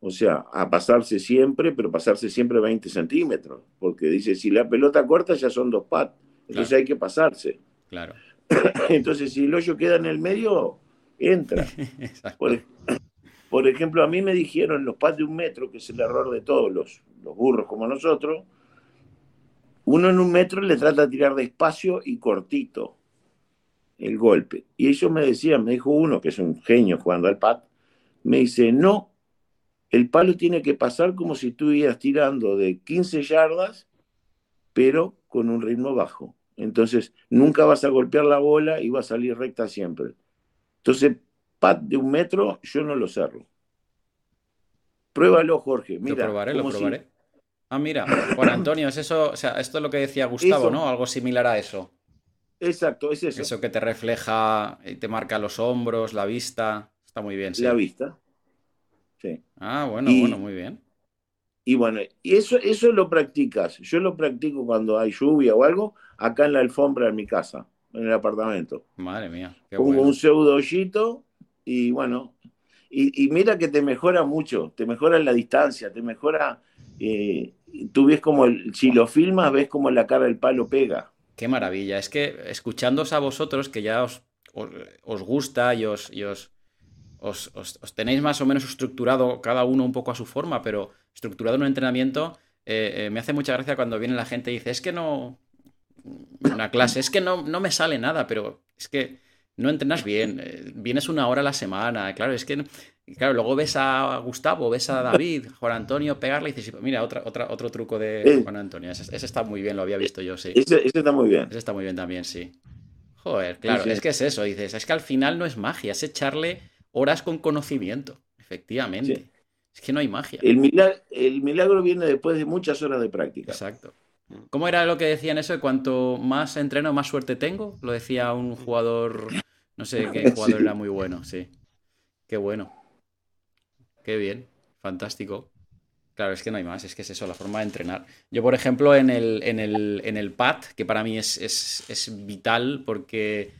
O sea, a pasarse siempre, pero pasarse siempre 20 centímetros. Porque dice, si la pelota corta ya son dos pat. Entonces hay que pasarse. Claro. Entonces, si el hoyo queda en el medio, entra. por, ejemplo, a mí me dijeron los pads de un metro, que es el error de todos los, los burros como nosotros, uno en un metro le trata de tirar despacio y cortito el golpe. Y ellos me decían, me dijo uno, que es un genio jugando al pad, me dice, no, el palo tiene que pasar como si estuvieras tirando de 15 yardas, pero con un ritmo bajo. Entonces, nunca vas a golpear la bola y va a salir recta siempre. Entonces, de un metro, yo no lo cerro. Pruébalo, Jorge. Mira, lo probaré, lo probaré. Ah, mira, Juan Antonio, es eso, o sea, esto es lo que decía Gustavo, ¿no? Algo similar a eso. Exacto, es eso. Eso que te refleja y te marca los hombros, la vista. Está muy bien, sí. La vista. Sí. Ah, bueno, bueno, muy bien. Y bueno, y eso, eso lo practicas. Yo lo practico cuando hay lluvia o algo, acá en la alfombra en mi casa, en el apartamento. Madre mía. Qué Pongo un pseudo hoyito y bueno, y, mira que te mejora mucho, te mejora la distancia, te mejora. Eh, tú ves como, si lo filmas, ves como la cara del palo pega. Qué maravilla. Es que escuchándos a vosotros, que ya os, os, gusta y os, os, os, tenéis más o menos estructurado cada uno un poco a su forma, pero estructurado en un entrenamiento, eh, eh, me hace mucha gracia cuando viene la gente y dice, es que no, una clase, es que no, no me sale nada, pero es que no entrenas bien, eh, vienes una hora a la semana, claro, es que, claro, luego ves a Gustavo, ves a David, Juan Antonio pegarle y dices, mira, otra, otra, otro truco de Juan Antonio, ese, está muy bien, lo había visto yo, sí. Ese, está muy bien. Ese está muy bien también, sí. Joder, claro, es que es eso, dices, es que al final no es magia, es echarle horas con conocimiento, efectivamente. Es que no hay magia. El milagro, el milagro viene después de muchas horas de práctica. Exacto. ¿Cómo era lo que decían eso? cuanto más entreno, más suerte tengo. Lo decía un jugador, no sé qué jugador era muy bueno, sí. Qué bueno. Qué bien. Fantástico. Claro, es que no hay más, es que es eso, la forma de entrenar. Yo, por ejemplo, en el, en el, en el pad, que para mí es, es, vital porque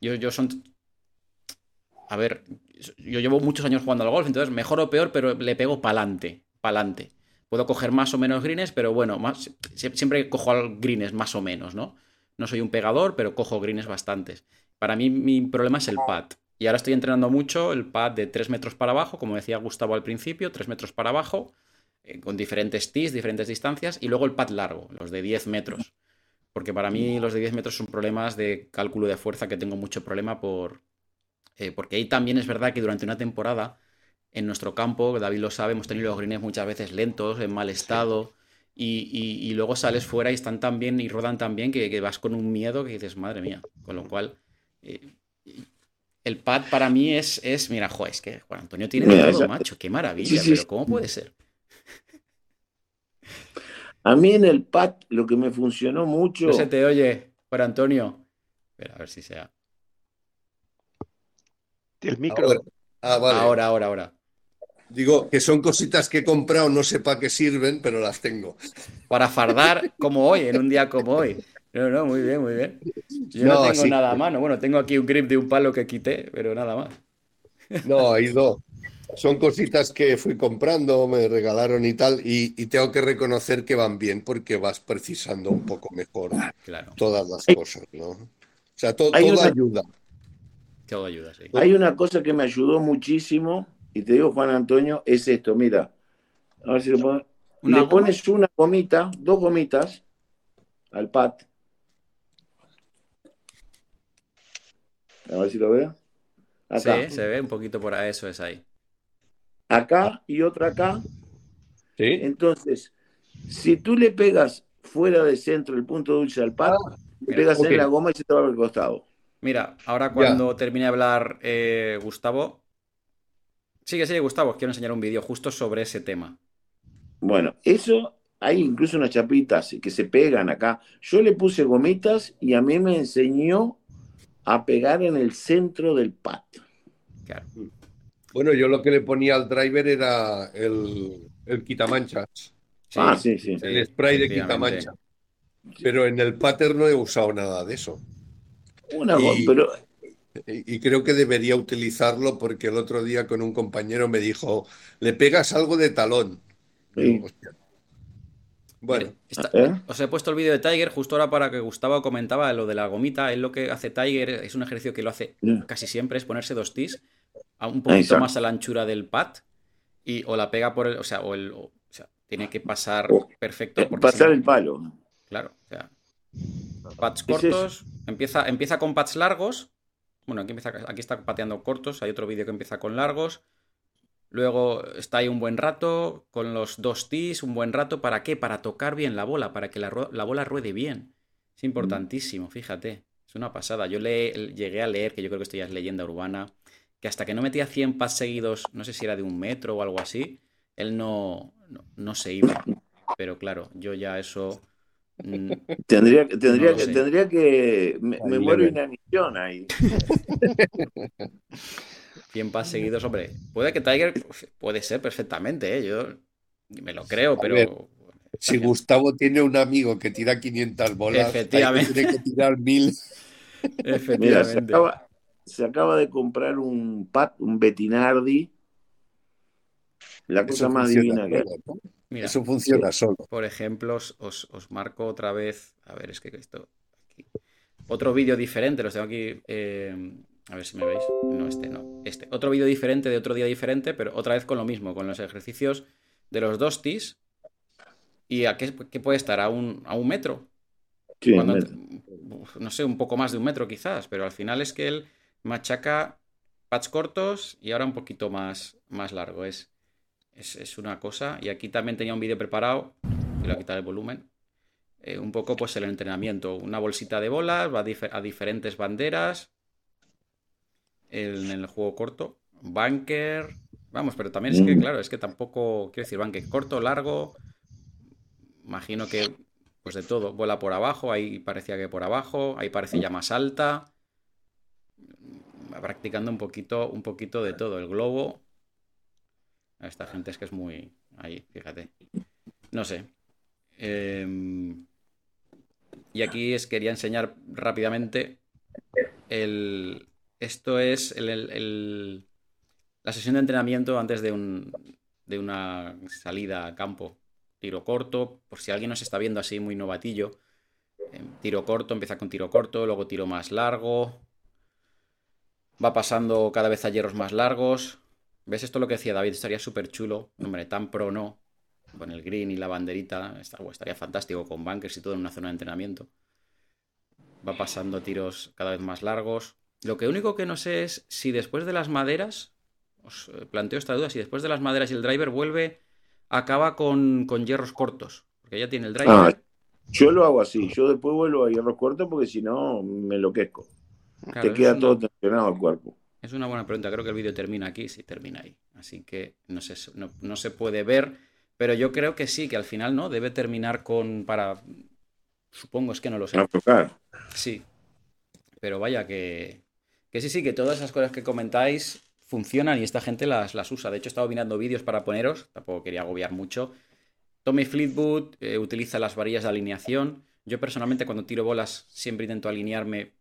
yo, yo son... A ver, yo llevo muchos años jugando al golf, entonces mejor o peor, pero le pego pa'lante, pa'lante. Puedo coger más o menos greens, pero bueno, más, siempre cojo greens más o menos, ¿no? No soy un pegador, pero cojo greens bastantes. Para mí mi problema es el pad. Y ahora estoy entrenando mucho el pad de 3 metros para abajo, como decía Gustavo al principio, 3 metros para abajo, eh, con diferentes tees, diferentes distancias, y luego el pad largo, los de 10 metros. Porque para mí los de 10 metros son problemas de cálculo de fuerza que tengo mucho problema por, eh, porque ahí también es verdad que durante una temporada en nuestro campo, David lo sabe, hemos tenido los greens muchas veces lentos, en mal estado. Y, luego sales fuera y están tan bien y rodan tan bien que, vas con un miedo que dices, madre mía. Con lo cual, eh, el pad para mí es, es mira, joder, es que Juan Antonio tiene de todo, macho, qué maravilla, pero ¿cómo puede ser? A mí en el pad lo que me funcionó mucho. No se te oye, Juan Antonio. Espera, a ver si sea. El micro. Ah, ahora, ahora, ahora, Digo que son cositas que he comprado, no sé para qué sirven, pero las tengo. Para fardar como hoy, en un día como hoy. No, no, muy bien, muy bien. Yo no, tengo nada a mano. Bueno, tengo aquí un grip de un palo que quité, pero nada más. No, hay dos. Son cositas que fui comprando, me regalaron y tal, y, tengo que reconocer que van bien porque vas precisando un poco mejor todas las cosas, ¿no? O sea, todo, ayuda. Todo ayuda, sí. Hay una cosa que me ayudó muchísimo, y te digo, Juan Antonio, es esto, mira. A ver si lo puedo... Le pones una gomita, dos gomitas al pat. A ver si lo veo. Sí, se ve un poquito por ahí, eso es ahí. Acá y otra acá. Sí. Entonces, si tú le pegas fuera de centro el punto dulce al pat, ah, le pegas en la goma y se te va al costado. Mira, ahora cuando termine de hablar eh, Gustavo. Sigue, sigue, Gustavo. Quiero enseñar un vídeo justo sobre ese tema. Bueno, eso hay incluso unas chapitas que se pegan acá. Yo le puse gomitas y a mí me enseñó a pegar en el centro del pat. Bueno, yo lo que le ponía al driver era el, el quitamanchas. ah, sí, sí. El spray de quitamanchas. Pero en el pattern no he usado nada de eso. Una y, pero... y creo que debería utilizarlo porque el otro día con un compañero me dijo, le pegas algo de talón. Bueno, ¿Eh? os he puesto el vídeo de Tiger justo ahora para que Gustavo comentaba lo de la gomita. Él lo que hace Tiger es un ejercicio que lo hace casi siempre, es ponerse dos tis un poquito más a la anchura del pad y o la pega por el, o sea, o el, o sea, tiene que pasar perfecto. Eh, pasar el palo. Claro, o sea, pads cortos, empieza, empieza con pads largos. Bueno, aquí, empieza, aquí está pateando cortos, hay otro vídeo que empieza con largos. Luego está ahí un buen rato, con los dos tees, un buen rato. ¿Para qué? Para tocar bien la bola, para que la, bola ruede bien. Es mm. importantísimo, fíjate. Es una pasada. Yo le, llegué a leer, que yo creo que esto ya es leyenda urbana, que hasta que no metía 100 pads seguidos, no sé si era de un metro o algo así, él no, no, se iba. Pero claro, yo ya eso... Mm, tendría, tendría, que, tendría que... Me, me muero inanición ahí. 100 pas seguidos, hombre. Puede que Tiger, puede ser perfectamente, ¿eh? yo me lo creo, pero... si Gustavo tiene un amigo que tira 500 bolas, Efectivamente. tiene que tirar 1000. Efectivamente. se, acaba, de comprar un Pat, un Betinardi. La cosa más divina que. Mira, Eso funciona solo. Por ejemplo, os, os, marco otra vez. A ver, es que esto. Otro vídeo diferente, los tengo aquí. Eh, a ver si me veis. No, este no. Este. Otro vídeo diferente de otro día diferente, pero otra vez con lo mismo, con los ejercicios de los dos tis. ¿Y a qué, puede estar? ¿A un, a un metro? no sé, un poco más de un metro quizás, pero al final es que él machaca pads cortos y ahora un poquito más, más largo. Es, es, una cosa. Y aquí también tenía un vídeo preparado, voy a quitar el volumen. Eh, un poco pues el entrenamiento. Una bolsita de bolas, va a diferentes banderas en el juego corto. Bunker. Vamos, pero también es que, mm. claro, es que tampoco. Quiero decir, bunker corto, largo. Imagino que, pues de todo. Vuela por abajo, ahí parecía que por abajo, ahí parece ya más alta. Practicando un poquito, un poquito de todo. El globo. Esta gente es que es muy. Ahí, fíjate. No sé. Em, y aquí es quería enseñar rápidamente el, esto es la sesión de entrenamiento antes de, una salida a campo. Tiro corto, por si alguien nos está viendo así muy novatillo. Eh, tiro corto, empieza con tiro corto, luego tiro más largo. Va pasando cada vez a hierros más largos. ¿Ves esto lo que decía David? Estaría súper chulo. Hombre, tan pro no. Con el green y la banderita. Estaría fantástico con bunkers y todo en una zona de entrenamiento. Va pasando tiros cada vez más largos. Lo que único que no sé es si después de las maderas, os eh, planteo esta duda, si después de las maderas y el driver vuelve, acaba con, hierros cortos, porque ya tiene el driver. Ah, yo lo hago así, yo después vuelvo a hierros cortos porque si no me enloquezco. Te queda todo tensionado el cuerpo. Es una buena pregunta, creo que el vídeo termina aquí, sí, termina ahí. Así que no, sé, no, se puede ver, pero yo creo que sí, que al final no, debe terminar con para... Supongo es que no lo sé. Sí, pero vaya que, que sí, sí, que todas esas cosas que comentáis funcionan y esta gente las, las usa. De hecho, he estado mirando vídeos para poneros, tampoco quería agobiar mucho. Tommy Fleetwood eh, utiliza las varillas de alineación. Yo personalmente cuando tiro bolas siempre intento alinearme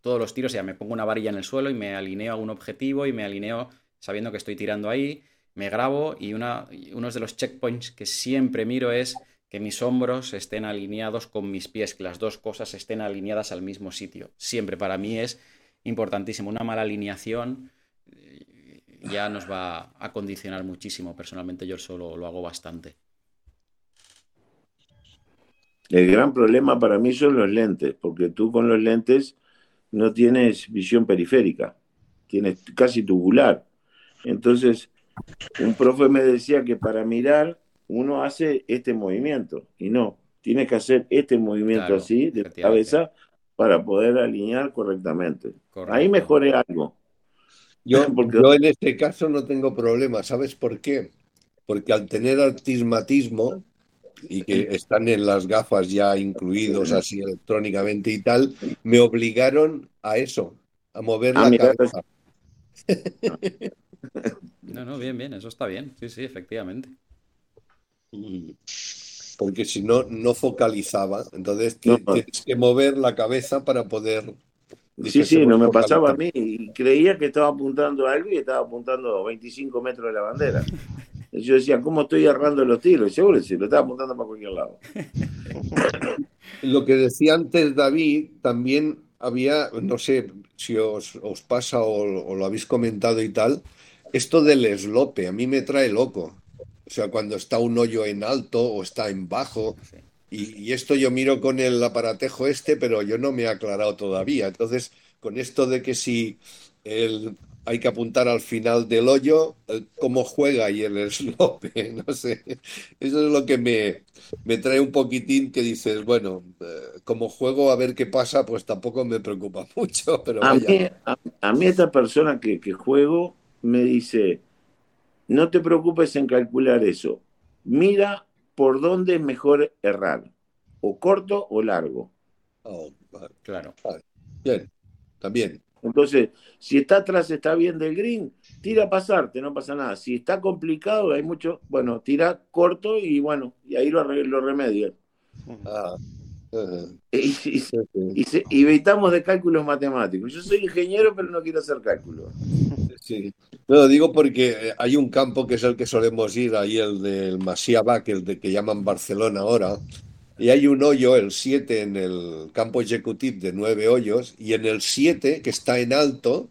todos los tiros, sea, me pongo una varilla en el suelo y me alineo a un objetivo y me alineo sabiendo que estoy tirando ahí, me grabo y una, uno de los checkpoints que siempre miro es que mis hombros estén alineados con mis pies, que las dos cosas estén alineadas al mismo sitio. Siempre para mí es importantísimo. Una mala alineación eh, ya nos va a condicionar muchísimo. Personalmente yo solo lo hago bastante. El gran problema para mí son los lentes, porque tú con los lentes no tienes visión periférica, tienes casi tubular. Entonces, un profe me decía que para mirar uno hace este movimiento y no, tienes que hacer este movimiento así de cabeza para poder alinear correctamente. Ahí mejoré algo. Yo, yo en este caso no tengo problema, ¿sabes por qué? Porque al tener artismatismo y que están en las gafas ya incluidos así electrónicamente y tal, me obligaron a eso, a mover ah, la cabeza. No, no, bien, bien, eso está bien. Sí, sí, efectivamente. Porque si no, no focalizaba. Entonces tienes que mover la cabeza para poder. Sí, sí, no me pasaba a mí. Creía que estaba apuntando a algo y estaba apuntando a 25 metros de la bandera. Yo decía, ¿cómo estoy errando los tiros? Y seguro sí, lo estaba apuntando para cualquier lado. Lo que decía antes David, también había, no sé si os, pasa o, lo habéis comentado y tal, esto del eslope, a mí me trae loco. O sea, cuando está un hoyo en alto o está en bajo. Y, y, esto yo miro con el aparatejo este, pero yo no me he aclarado todavía. Entonces, con esto de que si el hay que apuntar al final del hoyo eh, cómo juega y el slope, no sé. Eso es lo que me, me trae un poquitín que dices, bueno, eh, como juego a ver qué pasa, pues tampoco me preocupa mucho. Pero a, mí, a, mí, esta persona que, que juego me dice, no te preocupes en calcular eso, mira por dónde es mejor errar, o corto o largo. Oh, claro. Bien, también. Entonces, si está atrás, está bien del green, tira a pasarte, no pasa nada. Si está complicado, hay mucho, bueno, tira corto y bueno, y ahí lo, lo remedia. Ah, y, y, evitamos de cálculos matemáticos. Yo soy ingeniero, pero no quiero hacer cálculos. Sí. No, digo porque eh, hay un campo que es el que solemos ir, ahí el del Masiabac, el de que llaman Barcelona ahora, y hay un hoyo, el 7, en el campo ejecutivo de nueve hoyos, y en el 7, que está en alto,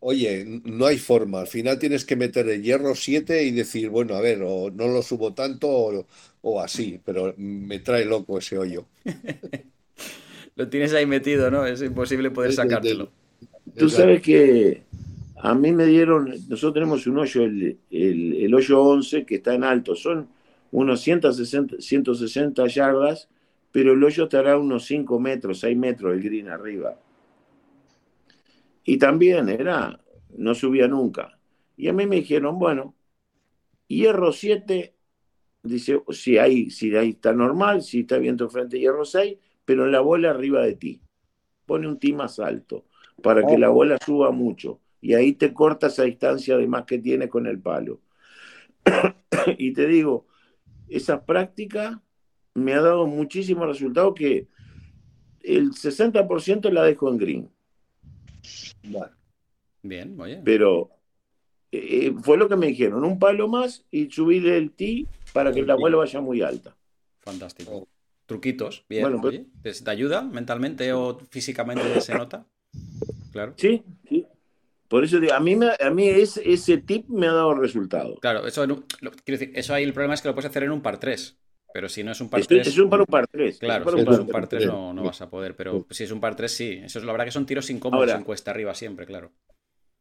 oye, no hay forma. Al final tienes que meter el hierro 7 y decir, bueno, a ver, o no lo subo tanto o, así, pero me trae loco ese hoyo. lo tienes ahí metido, ¿no? Es imposible poder sacártelo. Tú sabes que a mí me dieron, nosotros tenemos un hoyo, el, el, el hoyo 11, que está en alto, son unos 160, 160 yardas, pero el hoyo estará unos 5 metros, 6 metros el green arriba. Y también era, no subía nunca. Y a mí me dijeron, bueno, hierro 7, dice, si ahí, si ahí está normal, si está viento frente hierro 6, pero la bola arriba de ti. Pone un ti más alto, para que la bola suba mucho. Y ahí te corta esa distancia de más que tiene con el palo. y te digo, esa práctica me ha dado muchísimos resultados que el 60% la dejo en green. Bien, oye. Pero eh, fue lo que me dijeron, un palo más y subir el tee para que la bola vaya muy alta. Fantástico. Truquitos, bien. Bueno, pues ¿Te ayuda mentalmente o físicamente se nota? Claro. Sí. Por eso digo, a mí, a mí ese, ese tip me ha dado resultado. Claro, eso, quiero decir, eso ahí el problema es que lo puedes hacer en un par 3. Pero si no es un par 3. Es un par, un par 3. Claro, si es un par 3 no, no, vas a poder. Pero si es un par 3, sí. Eso es la verdad que son tiros incómodos en cuesta arriba siempre, claro.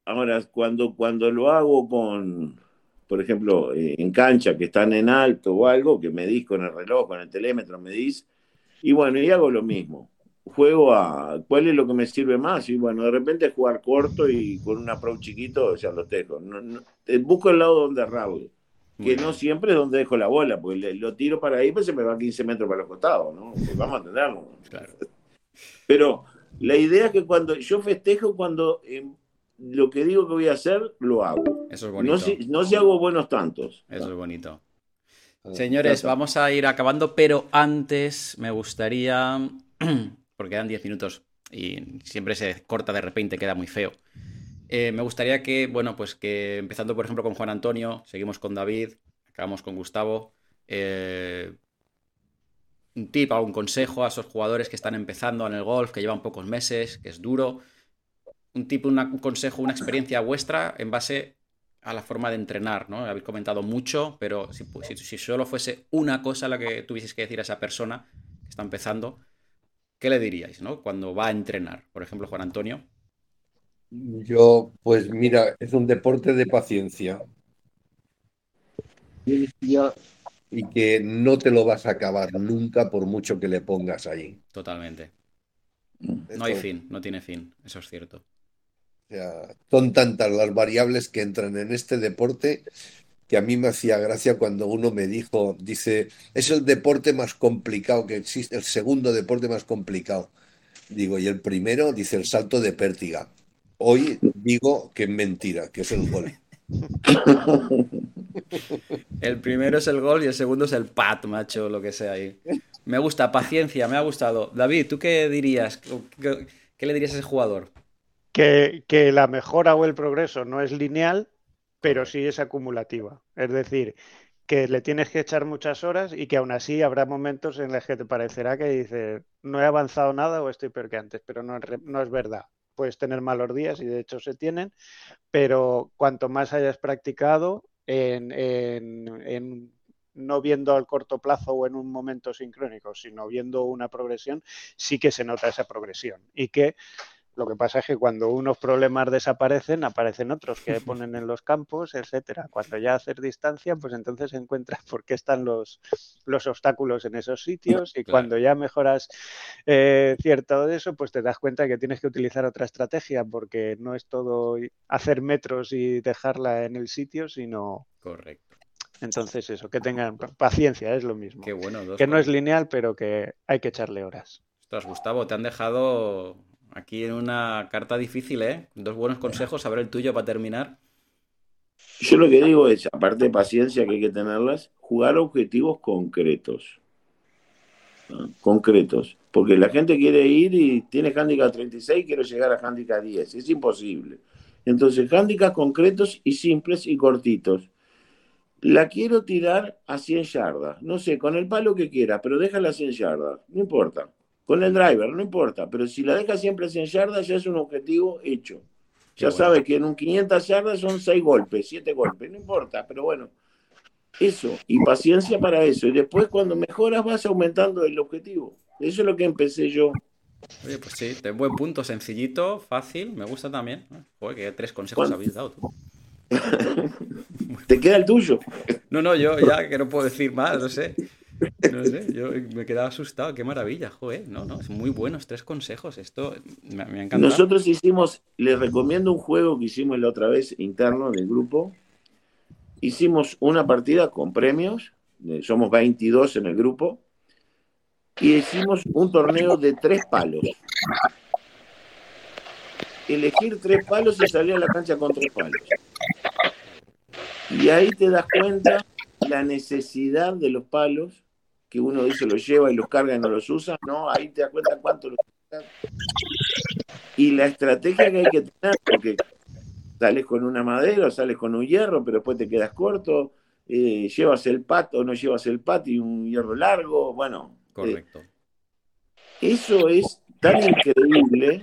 Ahora, cuando, cuando lo hago con, por ejemplo, eh, en cancha que están en alto o algo, que medís con el reloj, con el telémetro, medís. Y bueno, y hago lo mismo juego a cuál es lo que me sirve más y bueno, de repente jugar corto y con un approach chiquito ya lo tengo. busco el lado donde arraudo, que no siempre es donde dejo la bola, porque lo tiro para ahí, pues se me va 15 metros para los costados, ¿no? Pues vamos a tenerlo. Pero la idea es que cuando yo festejo, cuando em, lo que digo que voy a hacer, lo hago. Eso es bonito. No si, hago buenos tantos. Eso es bonito. Señores, vamos a ir acabando, pero antes me gustaría porque quedan 10 minutos y siempre se corta de repente, queda muy feo. Eh, me gustaría que, bueno, pues que empezando por ejemplo con Juan Antonio, seguimos con David, acabamos con Gustavo. Eh, un tip, algún consejo a esos jugadores que están empezando en el golf, que llevan pocos meses, que es duro. Un tip, un consejo, una experiencia vuestra en base a la forma de entrenar, ¿no? Habéis comentado mucho, pero si, si, solo fuese una cosa la que tuvieseis que decir a esa persona que está empezando, ¿qué le diríais, ¿no? Cuando va a entrenar, por ejemplo, Juan Antonio. Yo, pues mira, es un deporte de paciencia. Y que no te lo vas a acabar nunca por mucho que le pongas ahí. Totalmente. No hay fin, no tiene fin, eso es cierto son tantas las variables que entran en este deporte que a mí me hacía gracia cuando uno me dijo, dice, es el deporte más complicado que existe, el segundo deporte más complicado. Digo, y el primero dice el salto de pértiga. Hoy digo que es mentira, que es el gol. El primero es el gol y el segundo es el pat, macho, lo que sea ahí. Me gusta, paciencia, me ha gustado. David, ¿tú qué dirías? qué le dirías a ese jugador? que, la mejora o el progreso no es lineal, pero sí es acumulativa. Es decir, que le tienes que echar muchas horas y que aún así habrá momentos en los que te parecerá que dices, no he avanzado nada o estoy peor que antes, pero no es, no es verdad. Puedes tener malos días y de hecho se tienen, pero cuanto más hayas practicado en, en no viendo al corto plazo o en un momento sincrónico, sino viendo una progresión, sí que se nota esa progresión y que lo que pasa es que cuando unos problemas desaparecen, aparecen otros que ponen en los campos, etcétera. Cuando ya haces distancia, pues entonces encuentras por qué están los, los obstáculos en esos sitios y cuando ya mejoras eh, cierto de eso, pues te das cuenta que tienes que utilizar otra estrategia porque no es todo hacer metros y dejarla en el sitio, sino... Correcto. Entonces eso, que tengan paciencia, es lo mismo. Qué bueno. que no es lineal, pero que hay que echarle horas. Ostras, Gustavo, te han dejado Aquí en una carta difícil, ¿eh? Dos buenos consejos, a ver el tuyo para terminar. Yo lo que digo es, aparte de paciencia que hay que tenerlas, jugar objetivos concretos. Concretos. Porque la gente quiere ir y tiene handicap 36 quiero llegar a handicap 10. Es imposible. Entonces, handicaps concretos y simples y cortitos. La quiero tirar a 100 yardas. No sé, con el palo que quiera, pero déjala a 100 yardas. No importa. Con el driver, no importa, pero si la deja siempre 100 yardas ya es un objetivo hecho. Ya sabe que en un 500 yardas son 6 golpes, 7 golpes, no importa, pero bueno, eso, y paciencia para eso. Y después cuando mejoras vas aumentando el objetivo. Eso es lo que empecé yo. Oye, pues sí, de buen punto, sencillito, fácil, me gusta también. Joder, que tres consejos habéis dado tú. ¿Te queda el tuyo? No, no, yo ya que no puedo decir más, no sé. No sé, yo me quedaba asustado, qué maravilla, joder. No, no, es muy buenos tres consejos. Esto me, me ha encantado. Nosotros hicimos, les recomiendo un juego que hicimos la otra vez interno del grupo. Hicimos una partida con premios, somos 22 en el grupo, y hicimos un torneo de tres palos. Elegir tres palos y salir a la cancha con tres palos. Y ahí te das cuenta la necesidad de los palos que uno dice los lleva y los carga y no los usa, no, ahí te das cuenta cuánto los Y la estrategia que hay que tener, porque sales con una madera o sales con un hierro, pero después te quedas corto, eh, llevas el pat o no llevas el pat y un hierro largo, bueno. Correcto. Eh, eso es tan increíble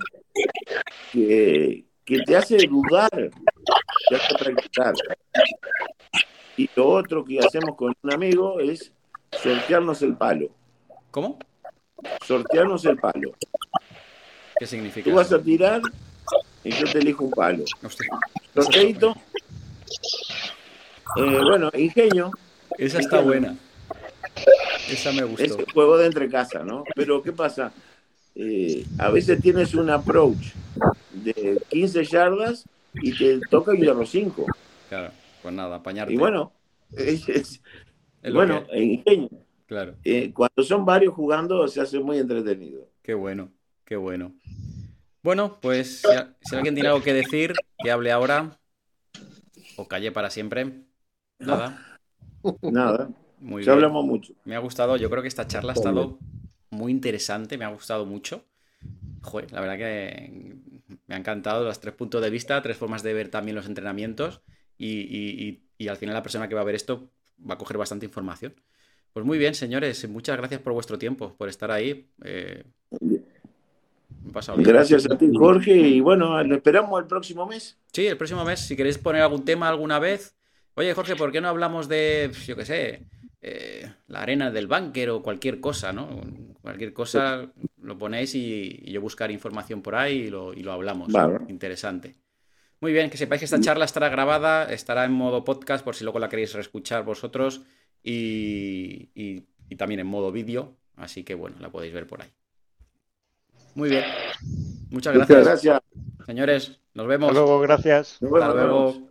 que, que te hace dudar, te hace practicar. Y lo otro que hacemos con un amigo es sortearnos el palo. ¿Cómo? Sortearnos el palo. ¿Qué significa? Tú vas a tirar y yo te elijo un palo. Sorteito. Eh, bueno, ingenio. Esa está buena. Esa me gustó. Es el juego de entre casa, ¿no? Pero ¿qué pasa? Eh, a veces tienes un approach de 15 yardas y te toca el hierro 5. Claro, pues nada, apañarte. Y bueno, es, bueno, en ingenio. Claro. Eh, cuando son varios jugando se hace muy entretenido. Qué bueno, qué bueno. Bueno, pues si, alguien tiene algo que decir, que hable ahora o calle para siempre. Nada. Nada. Muy ya hablamos mucho. Me ha gustado, yo creo que esta charla ha estado muy interesante, me ha gustado mucho. Joder, la verdad que me ha encantado los tres puntos de vista, tres formas de ver también los entrenamientos y, y al final la persona que va a ver esto va a coger bastante información. Pues muy bien, señores. Muchas gracias por vuestro tiempo, por estar ahí. Eh, gracias a ti, Jorge. Y bueno, lo esperamos el próximo mes. Sí, el próximo mes. Si queréis poner algún tema alguna vez. Oye, Jorge, ¿por qué no hablamos de, yo qué sé, eh, la arena del búnker o cualquier cosa, ¿no? Cualquier cosa lo ponéis y, yo buscar información por ahí y lo, hablamos. Interesante. Muy bien, que sepáis que esta charla estará grabada, estará en modo podcast por si luego la queréis reescuchar vosotros y, también en modo vídeo. Así que bueno, la podéis ver por ahí. Muy bien. Muchas gracias. gracias. Señores, nos vemos. Hasta luego, gracias. Hasta luego.